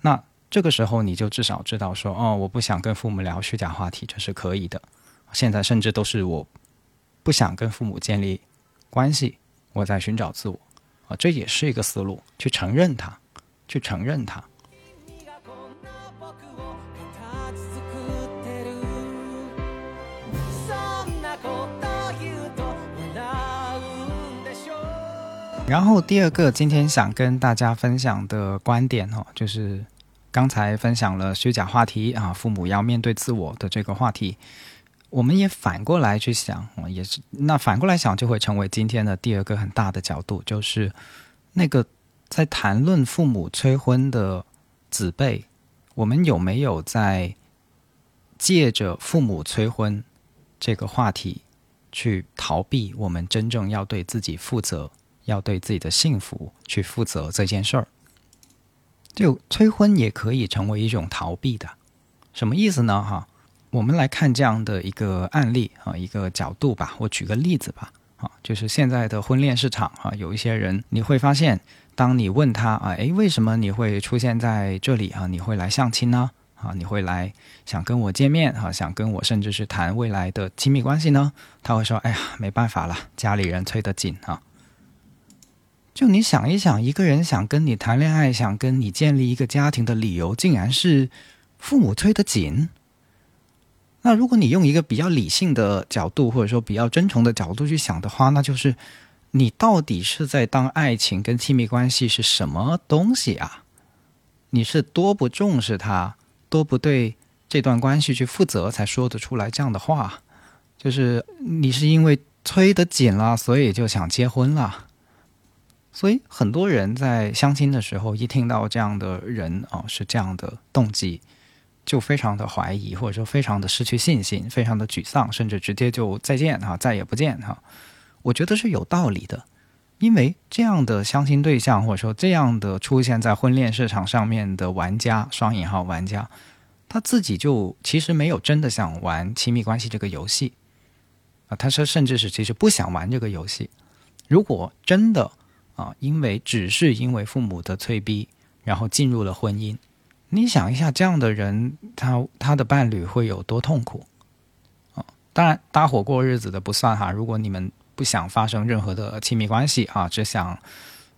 那。这个时候，你就至少知道说，哦，我不想跟父母聊虚假话题，这是可以的。现在甚至都是我不想跟父母建立关系，我在寻找自我啊，这也是一个思路，去承认它，去承认它。然后第二个，今天想跟大家分享的观点哦，就是。刚才分享了虚假话题啊，父母要面对自我的这个话题，我们也反过来去想，也是那反过来想就会成为今天的第二个很大的角度，就是那个在谈论父母催婚的子辈，我们有没有在借着父母催婚这个话题去逃避我们真正要对自己负责，要对自己的幸福去负责这件事儿？就催婚也可以成为一种逃避的，什么意思呢？哈，我们来看这样的一个案例啊，一个角度吧。我举个例子吧，啊，就是现在的婚恋市场啊，有一些人你会发现，当你问他啊，诶，为什么你会出现在这里啊？你会来相亲呢？啊，你会来想跟我见面啊？想跟我甚至是谈未来的亲密关系呢？他会说，哎呀，没办法了，家里人催得紧啊。就你想一想，一个人想跟你谈恋爱，想跟你建立一个家庭的理由，竟然是父母催得紧。那如果你用一个比较理性的角度，或者说比较真诚的角度去想的话，那就是你到底是在当爱情跟亲密关系是什么东西啊？你是多不重视他，多不对这段关系去负责，才说得出来这样的话？就是你是因为催得紧了，所以就想结婚了。所以很多人在相亲的时候，一听到这样的人啊是这样的动机，就非常的怀疑，或者说非常的失去信心，非常的沮丧，甚至直接就再见哈，再也不见哈。我觉得是有道理的，因为这样的相亲对象，或者说这样的出现在婚恋市场上面的玩家（双引号玩家），他自己就其实没有真的想玩亲密关系这个游戏啊，他说甚至是其实不想玩这个游戏。如果真的，啊，因为只是因为父母的催逼，然后进入了婚姻。你想一下，这样的人，他他的伴侣会有多痛苦？啊，当然搭伙过日子的不算哈。如果你们不想发生任何的亲密关系啊，只想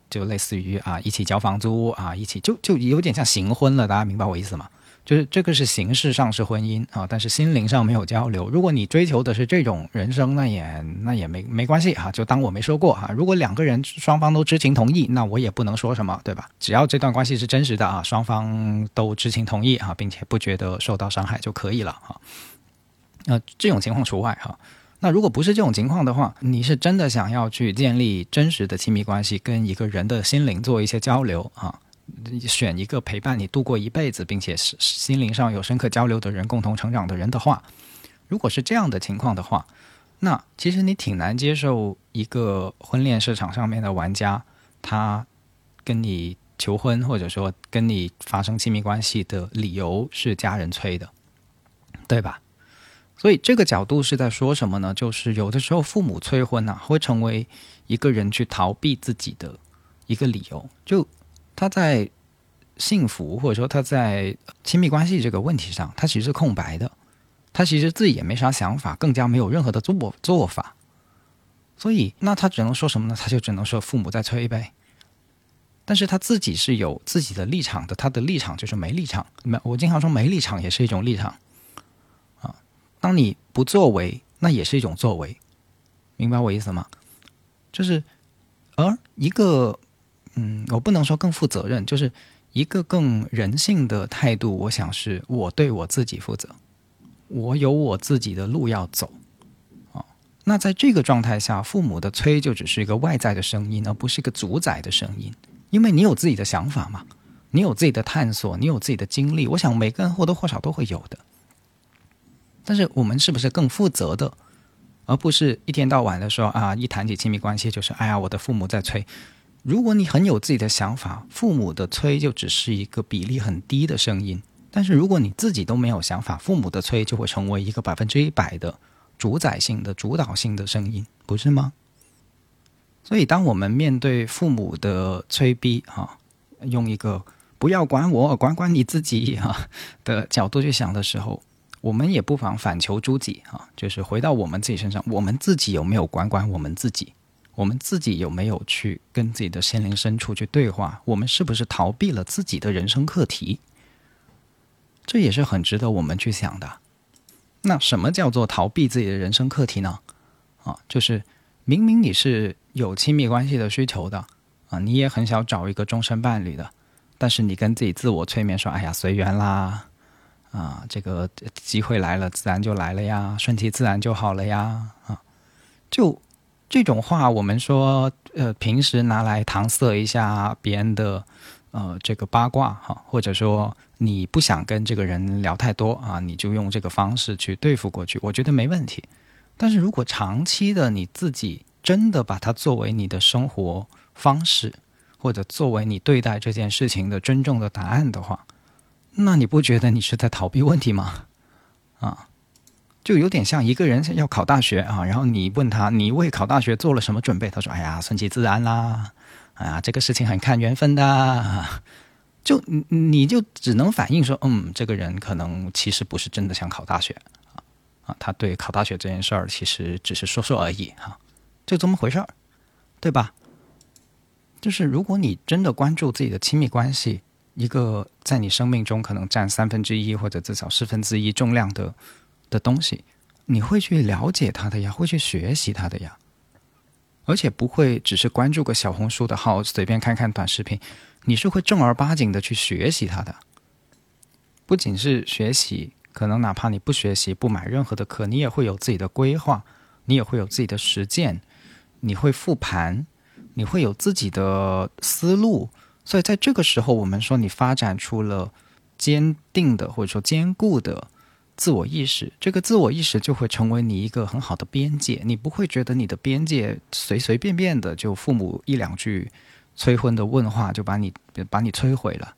就类似于啊一起交房租啊，一起就就有点像行婚了。大家明白我意思吗？就是这个是形式上是婚姻啊，但是心灵上没有交流。如果你追求的是这种人生，那也那也没没关系哈，就当我没说过哈。如果两个人双方都知情同意，那我也不能说什么，对吧？只要这段关系是真实的啊，双方都知情同意啊，并且不觉得受到伤害就可以了哈。那这种情况除外哈。那如果不是这种情况的话，你是真的想要去建立真实的亲密关系，跟一个人的心灵做一些交流啊？选一个陪伴你度过一辈子，并且是心灵上有深刻交流的人，共同成长的人的话，如果是这样的情况的话，那其实你挺难接受一个婚恋市场上面的玩家，他跟你求婚或者说跟你发生亲密关系的理由是家人催的，对吧？所以这个角度是在说什么呢？就是有的时候父母催婚呐，会成为一个人去逃避自己的一个理由，就。他在幸福或者说他在亲密关系这个问题上，他其实是空白的，他其实自己也没啥想法，更加没有任何的做做法，所以那他只能说什么呢？他就只能说父母在催呗。但是他自己是有自己的立场的，他的立场就是没立场。没，我经常说没立场也是一种立场啊。当你不作为，那也是一种作为，明白我意思吗？就是而一个。嗯，我不能说更负责任，就是一个更人性的态度。我想是我对我自己负责，我有我自己的路要走啊。那在这个状态下，父母的催就只是一个外在的声音，而不是一个主宰的声音。因为你有自己的想法嘛，你有自己的探索，你有自己的经历。我想每个人或多或少都会有的。但是我们是不是更负责的，而不是一天到晚的说啊，一谈起亲密关系就是哎呀，我的父母在催。如果你很有自己的想法，父母的催就只是一个比例很低的声音。但是如果你自己都没有想法，父母的催就会成为一个百分之一百的主宰性的、主导性的声音，不是吗？所以，当我们面对父母的催逼，哈，用一个“不要管我，管管你自己”哈的角度去想的时候，我们也不妨反求诸己，哈，就是回到我们自己身上，我们自己有没有管管我们自己？我们自己有没有去跟自己的心灵深处去对话？我们是不是逃避了自己的人生课题？这也是很值得我们去想的。那什么叫做逃避自己的人生课题呢？啊，就是明明你是有亲密关系的需求的啊，你也很想找一个终身伴侣的，但是你跟自己自我催眠说：“哎呀，随缘啦，啊，这个机会来了，自然就来了呀，顺其自然就好了呀，啊，就。”这种话，我们说，呃，平时拿来搪塞一下别人的，呃，这个八卦哈，或者说你不想跟这个人聊太多啊，你就用这个方式去对付过去，我觉得没问题。但是如果长期的你自己真的把它作为你的生活方式，或者作为你对待这件事情的真正的答案的话，那你不觉得你是在逃避问题吗？啊，就有点像一个人要考大学啊，然后你问他你为考大学做了什么准备？他说：“哎呀，顺其自然啦，哎呀，这个事情很看缘分的。”就你你就只能反映说，嗯，这个人可能其实不是真的想考大学啊啊，他对考大学这件事儿其实只是说说而已哈，就这么回事儿，对吧？就是如果你真的关注自己的亲密关系，一个在你生命中可能占三分之一或者至少四分之一重量的的东西，你会去了解他的呀，会去学习他的呀，而且不会只是关注个小红书的号，随便看看短视频，你是会正儿八经的去学习他的。不仅是学习，可能哪怕你不学习，不买任何的课，你也会有自己的规划，你也会有自己的实践，你会复盘。你会有自己的思路，所以在这个时候，我们说你发展出了坚定的或者说坚固的自我意识，这个自我意识就会成为你一个很好的边界。你不会觉得你的边界随随便便的就父母一两句催婚的问话就把你把你摧毁了。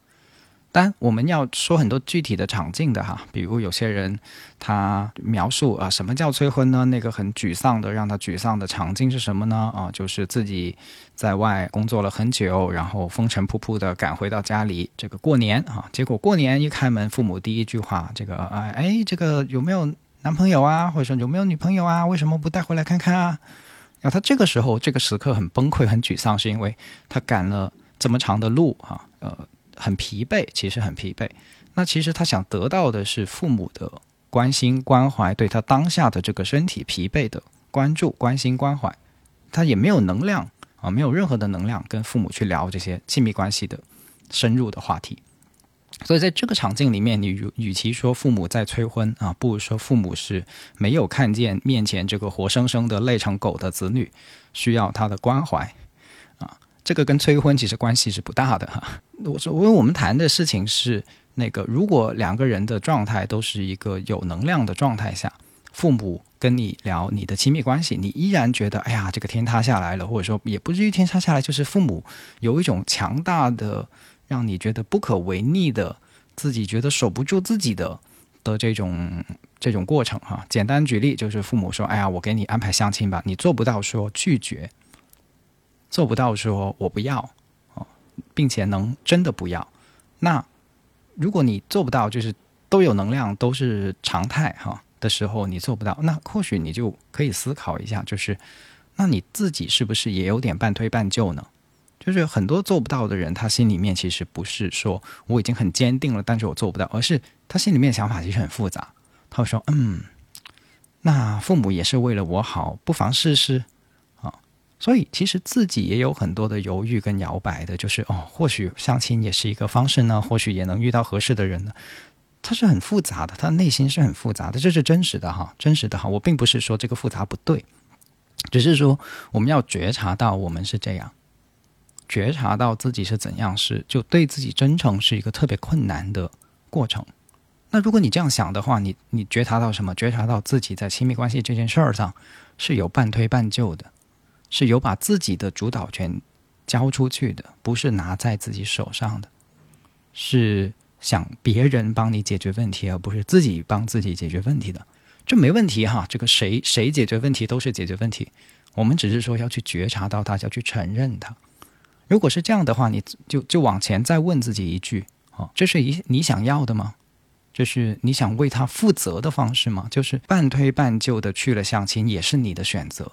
但，我们要说很多具体的场景的哈，比如有些人他描述啊，什么叫催婚呢？那个很沮丧的，让他沮丧的场景是什么呢？啊，就是自己在外工作了很久，然后风尘仆仆的赶回到家里，这个过年啊，结果过年一开门，父母第一句话，这个哎哎，这个有没有男朋友啊？或者说有没有女朋友啊？为什么不带回来看看啊？然后他这个时候这个时刻很崩溃、很沮丧，是因为他赶了这么长的路哈，呃。很疲惫，其实很疲惫。那其实他想得到的是父母的关心关怀，对他当下的这个身体疲惫的关注、关心关怀。他也没有能量啊，没有任何的能量跟父母去聊这些亲密关系的深入的话题。所以在这个场景里面，你与其说父母在催婚啊，不如说父母是没有看见面前这个活生生的累成狗的子女需要他的关怀。这个跟催婚其实关系是不大的哈。我说，因为我们谈的事情是那个，如果两个人的状态都是一个有能量的状态下，父母跟你聊你的亲密关系，你依然觉得哎呀，这个天塌下来了，或者说也不至于天塌下来，就是父母有一种强大的让你觉得不可违逆的，自己觉得守不住自己的的这种这种过程哈。简单举例，就是父母说，哎呀，我给你安排相亲吧，你做不到说拒绝。做不到说我不要哦，并且能真的不要，那如果你做不到，就是都有能量都是常态哈的时候，你做不到，那或许你就可以思考一下，就是那你自己是不是也有点半推半就呢？就是很多做不到的人，他心里面其实不是说我已经很坚定了，但是我做不到，而是他心里面想法其实很复杂。他会说：“嗯，那父母也是为了我好，不妨试试。”所以其实自己也有很多的犹豫跟摇摆的，就是哦，或许相亲也是一个方式呢，或许也能遇到合适的人呢。他是很复杂的，他内心是很复杂的，这是真实的哈，真实的哈。我并不是说这个复杂不对，只是说我们要觉察到我们是这样，觉察到自己是怎样，是就对自己真诚是一个特别困难的过程。那如果你这样想的话，你你觉察到什么？觉察到自己在亲密关系这件事儿上是有半推半就的。是有把自己的主导权交出去的，不是拿在自己手上的，是想别人帮你解决问题，而不是自己帮自己解决问题的，这没问题哈。这个谁谁解决问题都是解决问题，我们只是说要去觉察到它，要去承认它。如果是这样的话，你就就往前再问自己一句：哦，这是一你想要的吗？这是你想为他负责的方式吗？就是半推半就的去了相亲，也是你的选择。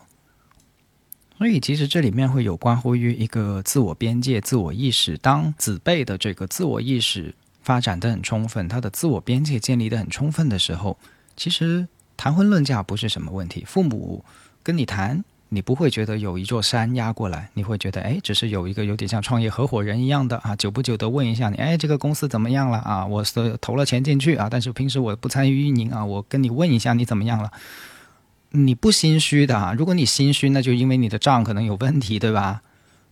所以，其实这里面会有关乎于一个自我边界、自我意识。当子辈的这个自我意识发展的很充分，他的自我边界建立的很充分的时候，其实谈婚论嫁不是什么问题。父母跟你谈，你不会觉得有一座山压过来，你会觉得，哎，只是有一个有点像创业合伙人一样的啊，久不久的问一下你，哎，这个公司怎么样了啊？我是投了钱进去啊，但是平时我不参与运营啊，我跟你问一下你怎么样了。你不心虚的，如果你心虚，那就因为你的账可能有问题，对吧？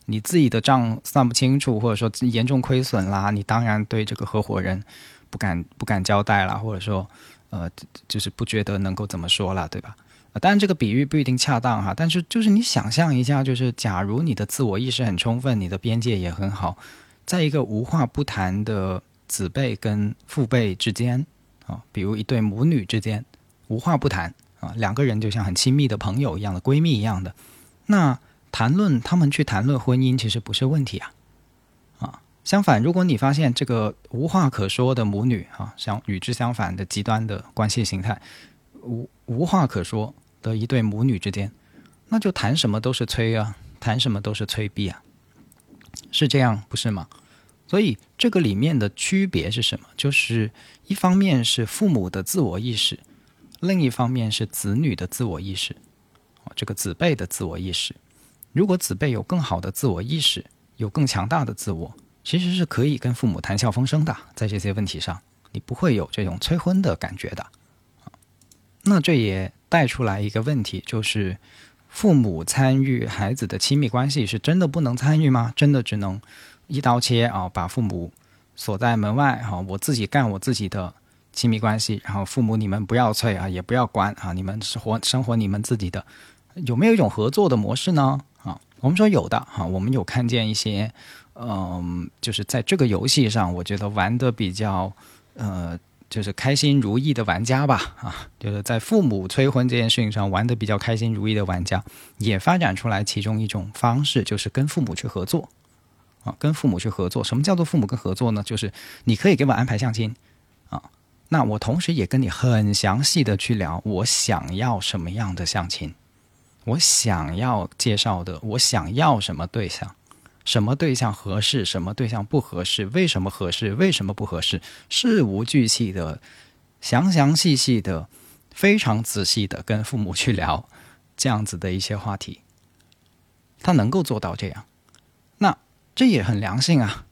你自己的账算不清楚，或者说严重亏损啦，你当然对这个合伙人不敢不敢交代了，或者说呃，就是不觉得能够怎么说了，对吧？当然这个比喻不一定恰当哈，但是就是你想象一下，就是假如你的自我意识很充分，你的边界也很好，在一个无话不谈的子辈跟父辈之间啊，比如一对母女之间无话不谈两个人就像很亲密的朋友一样的闺蜜一样的，那谈论他们去谈论婚姻其实不是问题啊啊，相反，如果你发现这个无话可说的母女啊，相与之相反的极端的关系形态，无无话可说的一对母女之间，那就谈什么都是催啊，谈什么都是催逼啊，是这样不是吗？所以这个里面的区别是什么？就是一方面是父母的自我意识，另一方面是子女的自我意识，哦，这个子辈的自我意识。如果子辈有更好的自我意识，有更强大的自我，其实是可以跟父母谈笑风生的，在这些问题上，你不会有这种催婚的感觉的。那这也带出来一个问题，就是父母参与孩子的亲密关系，是真的不能参与吗？真的只能？一刀切啊，把父母锁在门外啊，我自己干我自己的亲密关系，然后父母你们不要催啊，也不要管啊，你们是活生活你们自己的，有没有一种合作的模式呢？啊，我们说有的哈，我们有看见一些，嗯，就是在这个游戏上，我觉得玩的比较呃，就是开心如意的玩家吧，啊，就是在父母催婚这件事情上玩的比较开心如意的玩家，也发展出来其中一种方式，就是跟父母去合作。啊，跟父母去合作，什么叫做父母跟合作呢？就是你可以给我安排相亲，那我同时也跟你很详细的去聊，我想要什么样的相亲，我想要介绍的，我想要什么对象，什么对象合适，什么对象不合适，为什么合适，为什么不合适，事无巨细的，详详细细的，非常仔细的跟父母去聊这样子的一些话题，他能够做到这样，那。这也很良性啊，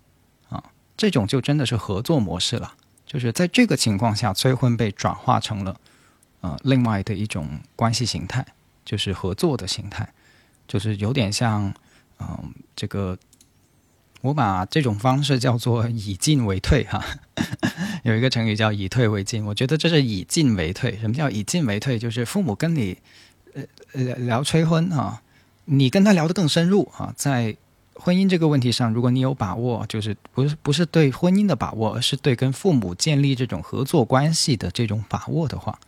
啊，这种就真的是合作模式了。就是在这个情况下，催婚被转化成了呃另外的一种关系形态，就是合作的形态，就是有点像嗯这个，我把这种方式叫做以进为退哈。有一个成语叫以退为进，我觉得这是以进为退。什么叫以进为退？就是父母跟你呃聊聊催婚啊，你跟他聊得更深入啊，在。婚姻这个问题上，如果你有把握，就是不是不是对婚姻的把握，而是对跟父母建立这种合作关系的这种把握的话，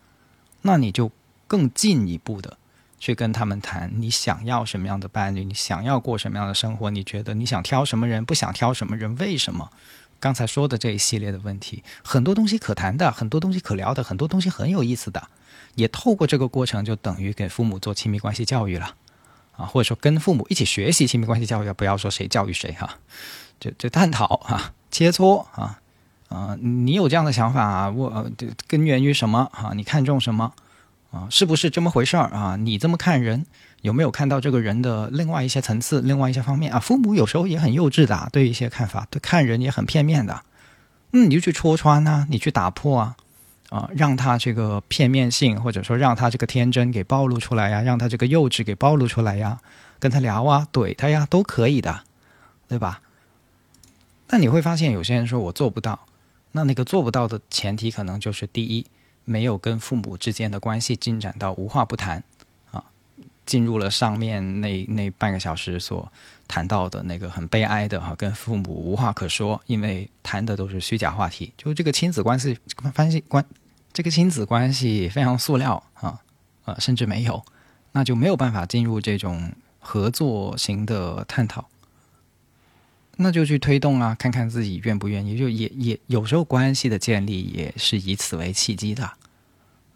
那你就更进一步的去跟他们谈，你想要什么样的伴侣，你想要过什么样的生活，你觉得你想挑什么人，不想挑什么人，为什么？刚才说的这一系列的问题，很多东西可谈的，很多东西可聊的，很多东西很有意思的，也透过这个过程，就等于给父母做亲密关系教育了。啊，或者说跟父母一起学习亲密关系教育，不要说谁教育谁哈，就就探讨啊，切磋啊，啊，你有这样的想法，我根源于什么啊？你看重什么啊？是不是这么回事儿啊？你这么看人，有没有看到这个人的另外一些层次、另外一些方面啊？父母有时候也很幼稚的，对一些看法，对看人也很片面的，嗯，你就去戳穿啊，你去打破啊。啊，让他这个片面性，或者说让他这个天真给暴露出来呀，让他这个幼稚给暴露出来呀，跟他聊啊，怼他呀，都可以的，对吧？但你会发现，有些人说我做不到，那那个做不到的前提，可能就是第一，没有跟父母之间的关系进展到无话不谈啊，进入了上面那那半个小时所谈到的那个很悲哀的哈，跟父母无话可说，因为谈的都是虚假话题，就这个亲子关系关系关。这个亲子关系非常塑料啊，呃，甚至没有，那就没有办法进入这种合作型的探讨。那就去推动啊，看看自己愿不愿意。就也也有时候关系的建立也是以此为契机的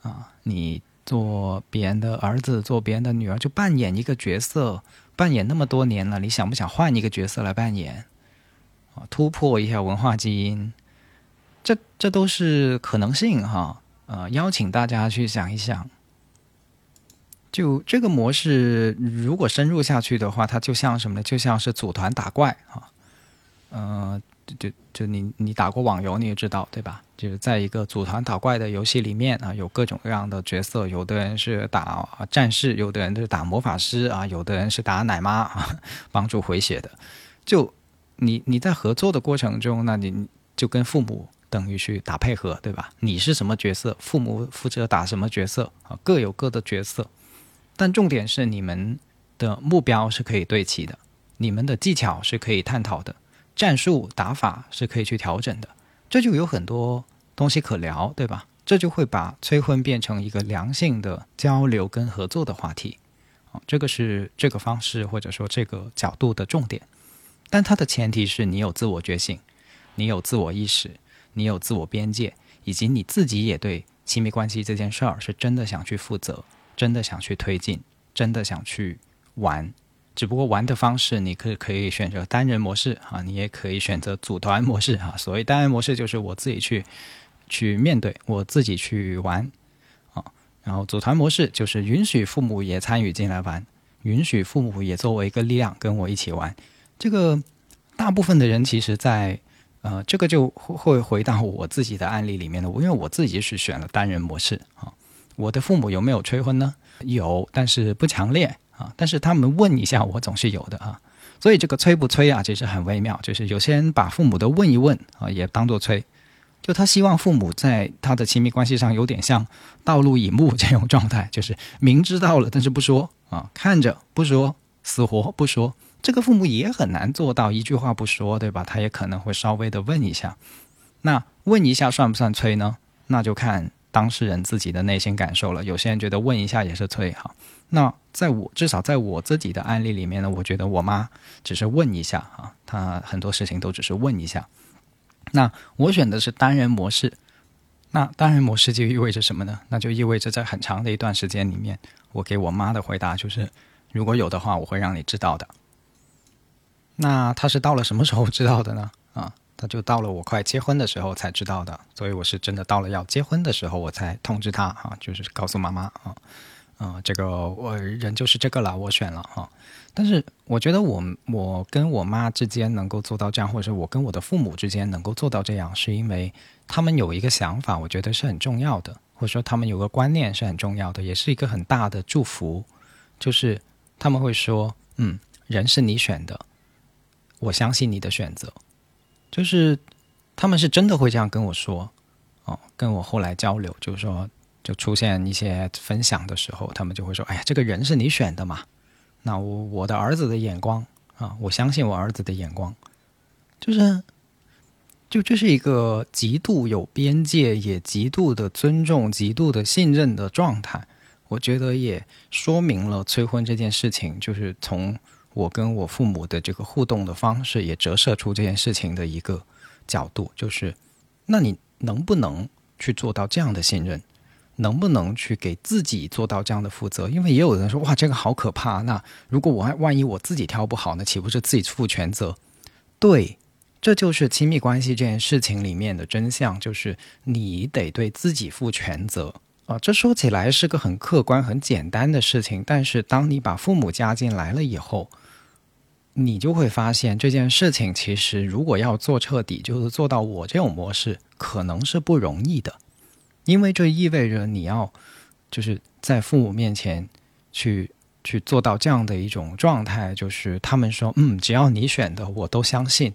啊。你做别人的儿子，做别人的女儿，就扮演一个角色，扮演那么多年了，你想不想换一个角色来扮演啊？突破一下文化基因，这这都是可能性哈。呃，邀请大家去想一想，就这个模式，如果深入下去的话，它就像什么呢？就像是组团打怪啊。呃，就就你你打过网游，你也知道对吧？就是在一个组团打怪的游戏里面啊，有各种各样的角色，有的人是打战士，有的人是打魔法师啊，有的人是打奶妈啊，帮助回血的。就你你在合作的过程中，那你就跟父母。等于去打配合，对吧？你是什么角色，父母负责打什么角色啊？各有各的角色，但重点是你们的目标是可以对齐的，你们的技巧是可以探讨的，战术打法是可以去调整的，这就有很多东西可聊，对吧？这就会把催婚变成一个良性的交流跟合作的话题。啊，这个是这个方式或者说这个角度的重点。但它的前提是你有自我觉醒，你有自我意识，你有自我边界，以及你自己也对亲密关系这件事儿是真的想去负责，真的想去推进，真的想去玩。只不过玩的方式，你可以可以选择单人模式啊，你也可以选择组团模式啊。所谓单人模式，就是我自己去去面对，我自己去玩啊。然后组团模式就是允许父母也参与进来玩，允许父母也作为一个力量跟我一起玩。这个大部分的人其实，在呃，这个就会回到我自己的案例里面的。因为我自己是选了单人模式啊。我的父母有没有催婚呢？有，但是不强烈啊。但是他们问一下，我总是有的啊。所以这个催不催啊，其实很微妙。就是有些人把父母的问一问啊，也当做催。就他希望父母在他的亲密关系上有点像道路引木这种状态，就是明知道了，但是不说啊，看着不说，死活不说。这个父母也很难做到一句话不说，对吧？他也可能会稍微的问一下，那问一下算不算催呢？那就看当事人自己的内心感受了。有些人觉得问一下也是催哈。那在我至少在我自己的案例里面呢，我觉得我妈只是问一下啊，她很多事情都只是问一下。那我选的是单人模式，那单人模式就意味着什么呢？那就意味着在很长的一段时间里面，我给我妈的回答就是，如果有的话，我会让你知道的。那他是到了什么时候知道的呢？啊，他就到了我快结婚的时候才知道的，所以我是真的到了要结婚的时候我才通知他啊，就是告诉妈妈啊，啊，这个我人就是这个了，我选了哈。但是我觉得我我跟我妈之间能够做到这样，或者是我跟我的父母之间能够做到这样，是因为他们有一个想法，我觉得是很重要的，或者说他们有个观念是很重要的，也是一个很大的祝福，就是他们会说，嗯，人是你选的。我相信你的选择，就是他们是真的会这样跟我说，哦，跟我后来交流，就是说，就出现一些分享的时候，他们就会说：“哎呀，这个人是你选的嘛？那我我的儿子的眼光啊，我相信我儿子的眼光，就是，就这是一个极度有边界，也极度的尊重、极度的信任的状态。我觉得也说明了催婚这件事情，就是从。我跟我父母的这个互动的方式，也折射出这件事情的一个角度，就是，那你能不能去做到这样的信任？能不能去给自己做到这样的负责？因为也有人说，哇，这个好可怕。那如果我万一我自己挑不好，那岂不是自己负全责？对，这就是亲密关系这件事情里面的真相，就是你得对自己负全责。啊，这说起来是个很客观、很简单的事情，但是当你把父母加进来了以后，你就会发现这件事情其实如果要做彻底，就是做到我这种模式，可能是不容易的，因为这意味着你要就是在父母面前去去做到这样的一种状态，就是他们说嗯，只要你选的，我都相信，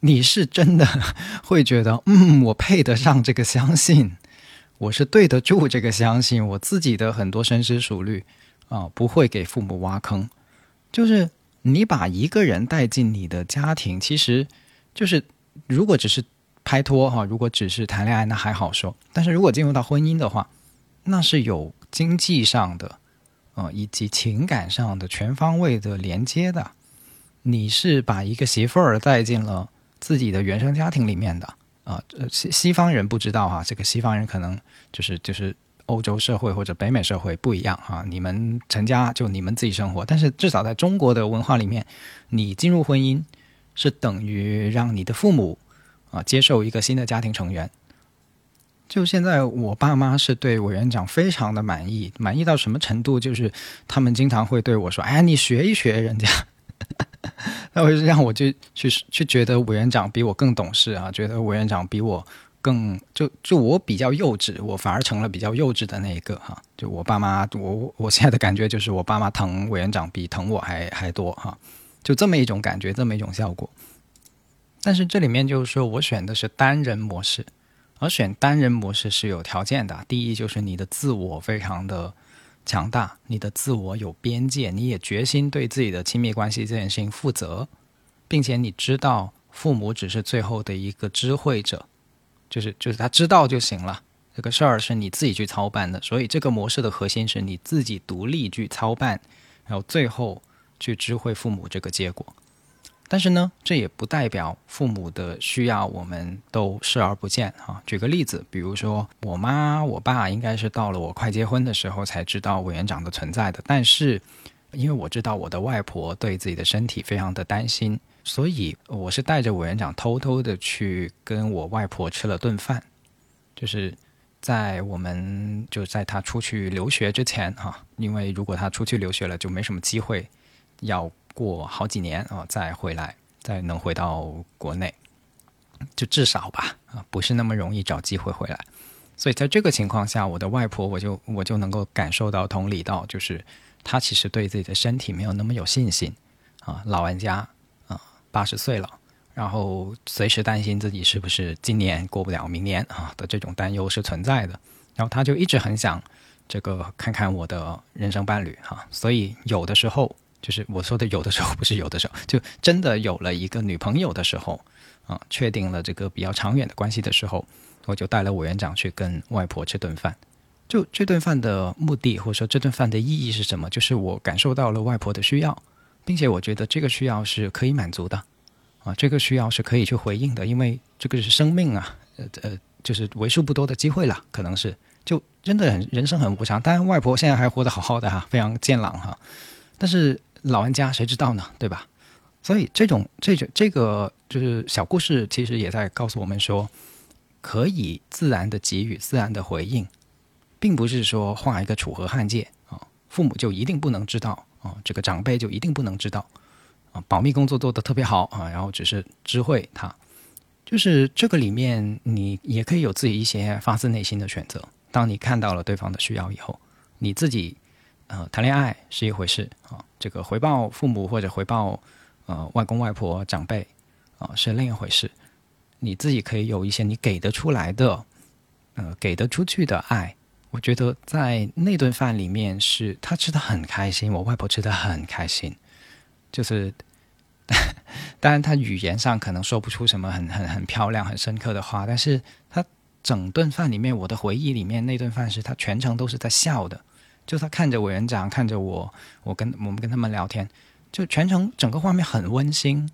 你是真的 会觉得嗯，我配得上这个相信。我是对得住这个相信，我自己的很多深思熟虑啊，不会给父母挖坑。就是你把一个人带进你的家庭，其实就是如果只是拍拖哈，如果只是谈恋爱那还好说，但是如果进入到婚姻的话，那是有经济上的呃以及情感上的全方位的连接的。你是把一个媳妇儿带进了自己的原生家庭里面的。啊，西西方人不知道哈，这个西方人可能就是就是欧洲社会或者北美社会不一样哈。你们成家就你们自己生活，但是至少在中国的文化里面，你进入婚姻是等于让你的父母啊接受一个新的家庭成员。就现在我爸妈是对委员长非常的满意，满意到什么程度？就是他们经常会对我说：“哎，你学一学人家。”那会让我就去去觉得委员长比我更懂事啊，觉得委员长比我更就就我比较幼稚，我反而成了比较幼稚的那一个哈。就我爸妈，我我现在的感觉就是我爸妈疼委员长比疼我还还多哈，就这么一种感觉，这么一种效果。但是这里面就是说我选的是单人模式，而选单人模式是有条件的。第一就是你的自我非常的。强大，你的自我有边界，你也决心对自己的亲密关系这件事情负责，并且你知道父母只是最后的一个知会者，就是就是他知道就行了。这个事儿是你自己去操办的，所以这个模式的核心是你自己独立去操办，然后最后去知会父母这个结果。但是呢，这也不代表父母的需要我们都视而不见哈。举个例子，比如说我妈、我爸应该是到了我快结婚的时候才知道委员长的存在的。但是，因为我知道我的外婆对自己的身体非常的担心，所以我是带着委员长偷偷的去跟我外婆吃了顿饭，就是在我们就在他出去留学之前哈，因为如果他出去留学了，就没什么机会要。过好几年啊，再回来，再能回到国内，就至少吧啊，不是那么容易找机会回来。所以在这个情况下，我的外婆我就我就能够感受到同理到，就是她其实对自己的身体没有那么有信心啊，老玩家啊，八十岁了，然后随时担心自己是不是今年过不了明年啊的这种担忧是存在的。然后他就一直很想这个看看我的人生伴侣哈，所以有的时候。就是我说的有的时候不是有的时候，就真的有了一个女朋友的时候，啊，确定了这个比较长远的关系的时候，我就带了委员长去跟外婆吃顿饭。就这顿饭的目的，或者说这顿饭的意义是什么？就是我感受到了外婆的需要，并且我觉得这个需要是可以满足的，啊，这个需要是可以去回应的，因为这个是生命啊，呃呃，就是为数不多的机会了，可能是就真的很人生很无常。当然，外婆现在还活得好好的哈，非常健朗哈，但是。老人家谁知道呢？对吧？所以这种这种这个就是小故事，其实也在告诉我们说，可以自然的给予自然的回应，并不是说画一个楚河汉界啊，父母就一定不能知道啊，这个长辈就一定不能知道啊，保密工作做得特别好啊，然后只是知会他，就是这个里面你也可以有自己一些发自内心的选择。当你看到了对方的需要以后，你自己。呃，谈恋爱是一回事啊，这个回报父母或者回报呃外公外婆长辈啊是另一回事。你自己可以有一些你给得出来的，呃，给得出去的爱。我觉得在那顿饭里面是他吃的很开心，我外婆吃的很开心。就是，当然他语言上可能说不出什么很很很漂亮、很深刻的话，但是他整顿饭里面，我的回忆里面那顿饭是他全程都是在笑的。就他看着委员长，看着我，我跟我们跟他们聊天，就全程整个画面很温馨，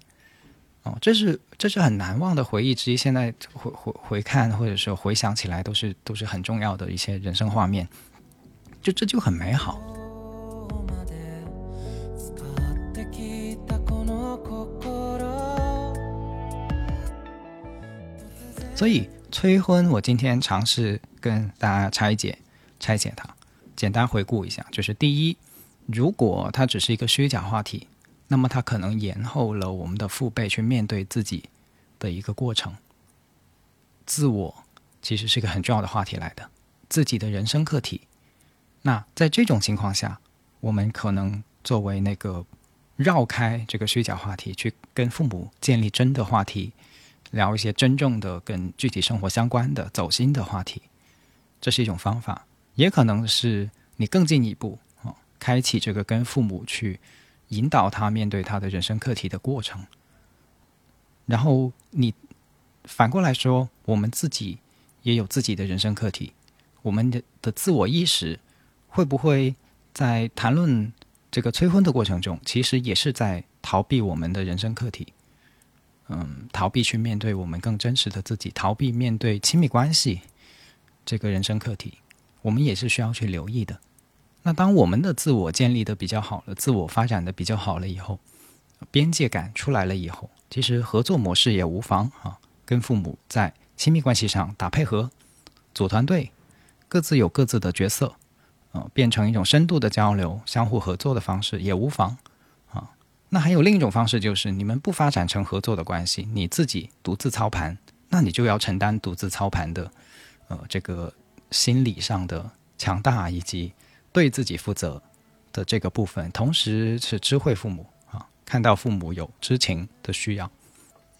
哦，这是这是很难忘的回忆之一。现在回回回看或者说回想起来，都是都是很重要的一些人生画面，就这就很美好。所以催婚，我今天尝试跟大家拆解拆解它。简单回顾一下，就是第一，如果它只是一个虚假话题，那么它可能延后了我们的父辈去面对自己的一个过程。自我其实是一个很重要的话题来的，自己的人生课题。那在这种情况下，我们可能作为那个绕开这个虚假话题，去跟父母建立真的话题，聊一些真正的跟具体生活相关的走心的话题，这是一种方法。也可能是你更进一步啊，开启这个跟父母去引导他面对他的人生课题的过程。然后你反过来说，我们自己也有自己的人生课题，我们的的自我意识会不会在谈论这个催婚的过程中，其实也是在逃避我们的人生课题？嗯，逃避去面对我们更真实的自己，逃避面对亲密关系这个人生课题。我们也是需要去留意的。那当我们的自我建立的比较好了，自我发展的比较好了以后，边界感出来了以后，其实合作模式也无妨啊。跟父母在亲密关系上打配合，组团队，各自有各自的角色，啊，变成一种深度的交流、相互合作的方式也无妨啊。那还有另一种方式，就是你们不发展成合作的关系，你自己独自操盘，那你就要承担独自操盘的，呃，这个。心理上的强大以及对自己负责的这个部分，同时是知会父母啊，看到父母有知情的需要，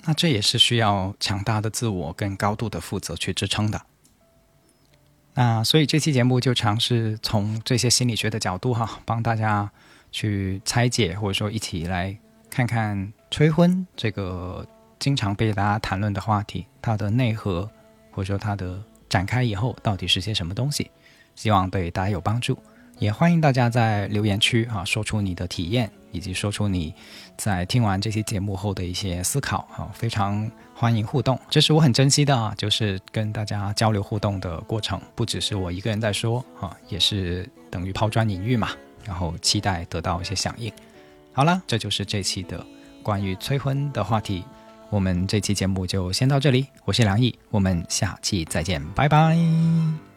那这也是需要强大的自我跟高度的负责去支撑的。那所以这期节目就尝试从这些心理学的角度哈，帮大家去拆解，或者说一起来看看催婚这个经常被大家谈论的话题，它的内核或者说它的展开以后到底是些什么东西，希望对大家有帮助。也欢迎大家在留言区啊说出你的体验，以及说出你在听完这期节目后的一些思考啊，非常欢迎互动，这是我很珍惜的啊，就是跟大家交流互动的过程，不只是我一个人在说啊，也是等于抛砖引玉嘛，然后期待得到一些响应。好了，这就是这期的关于催婚的话题，我们这期节目就先到这里，我是梁毅，我们下期再见，拜拜。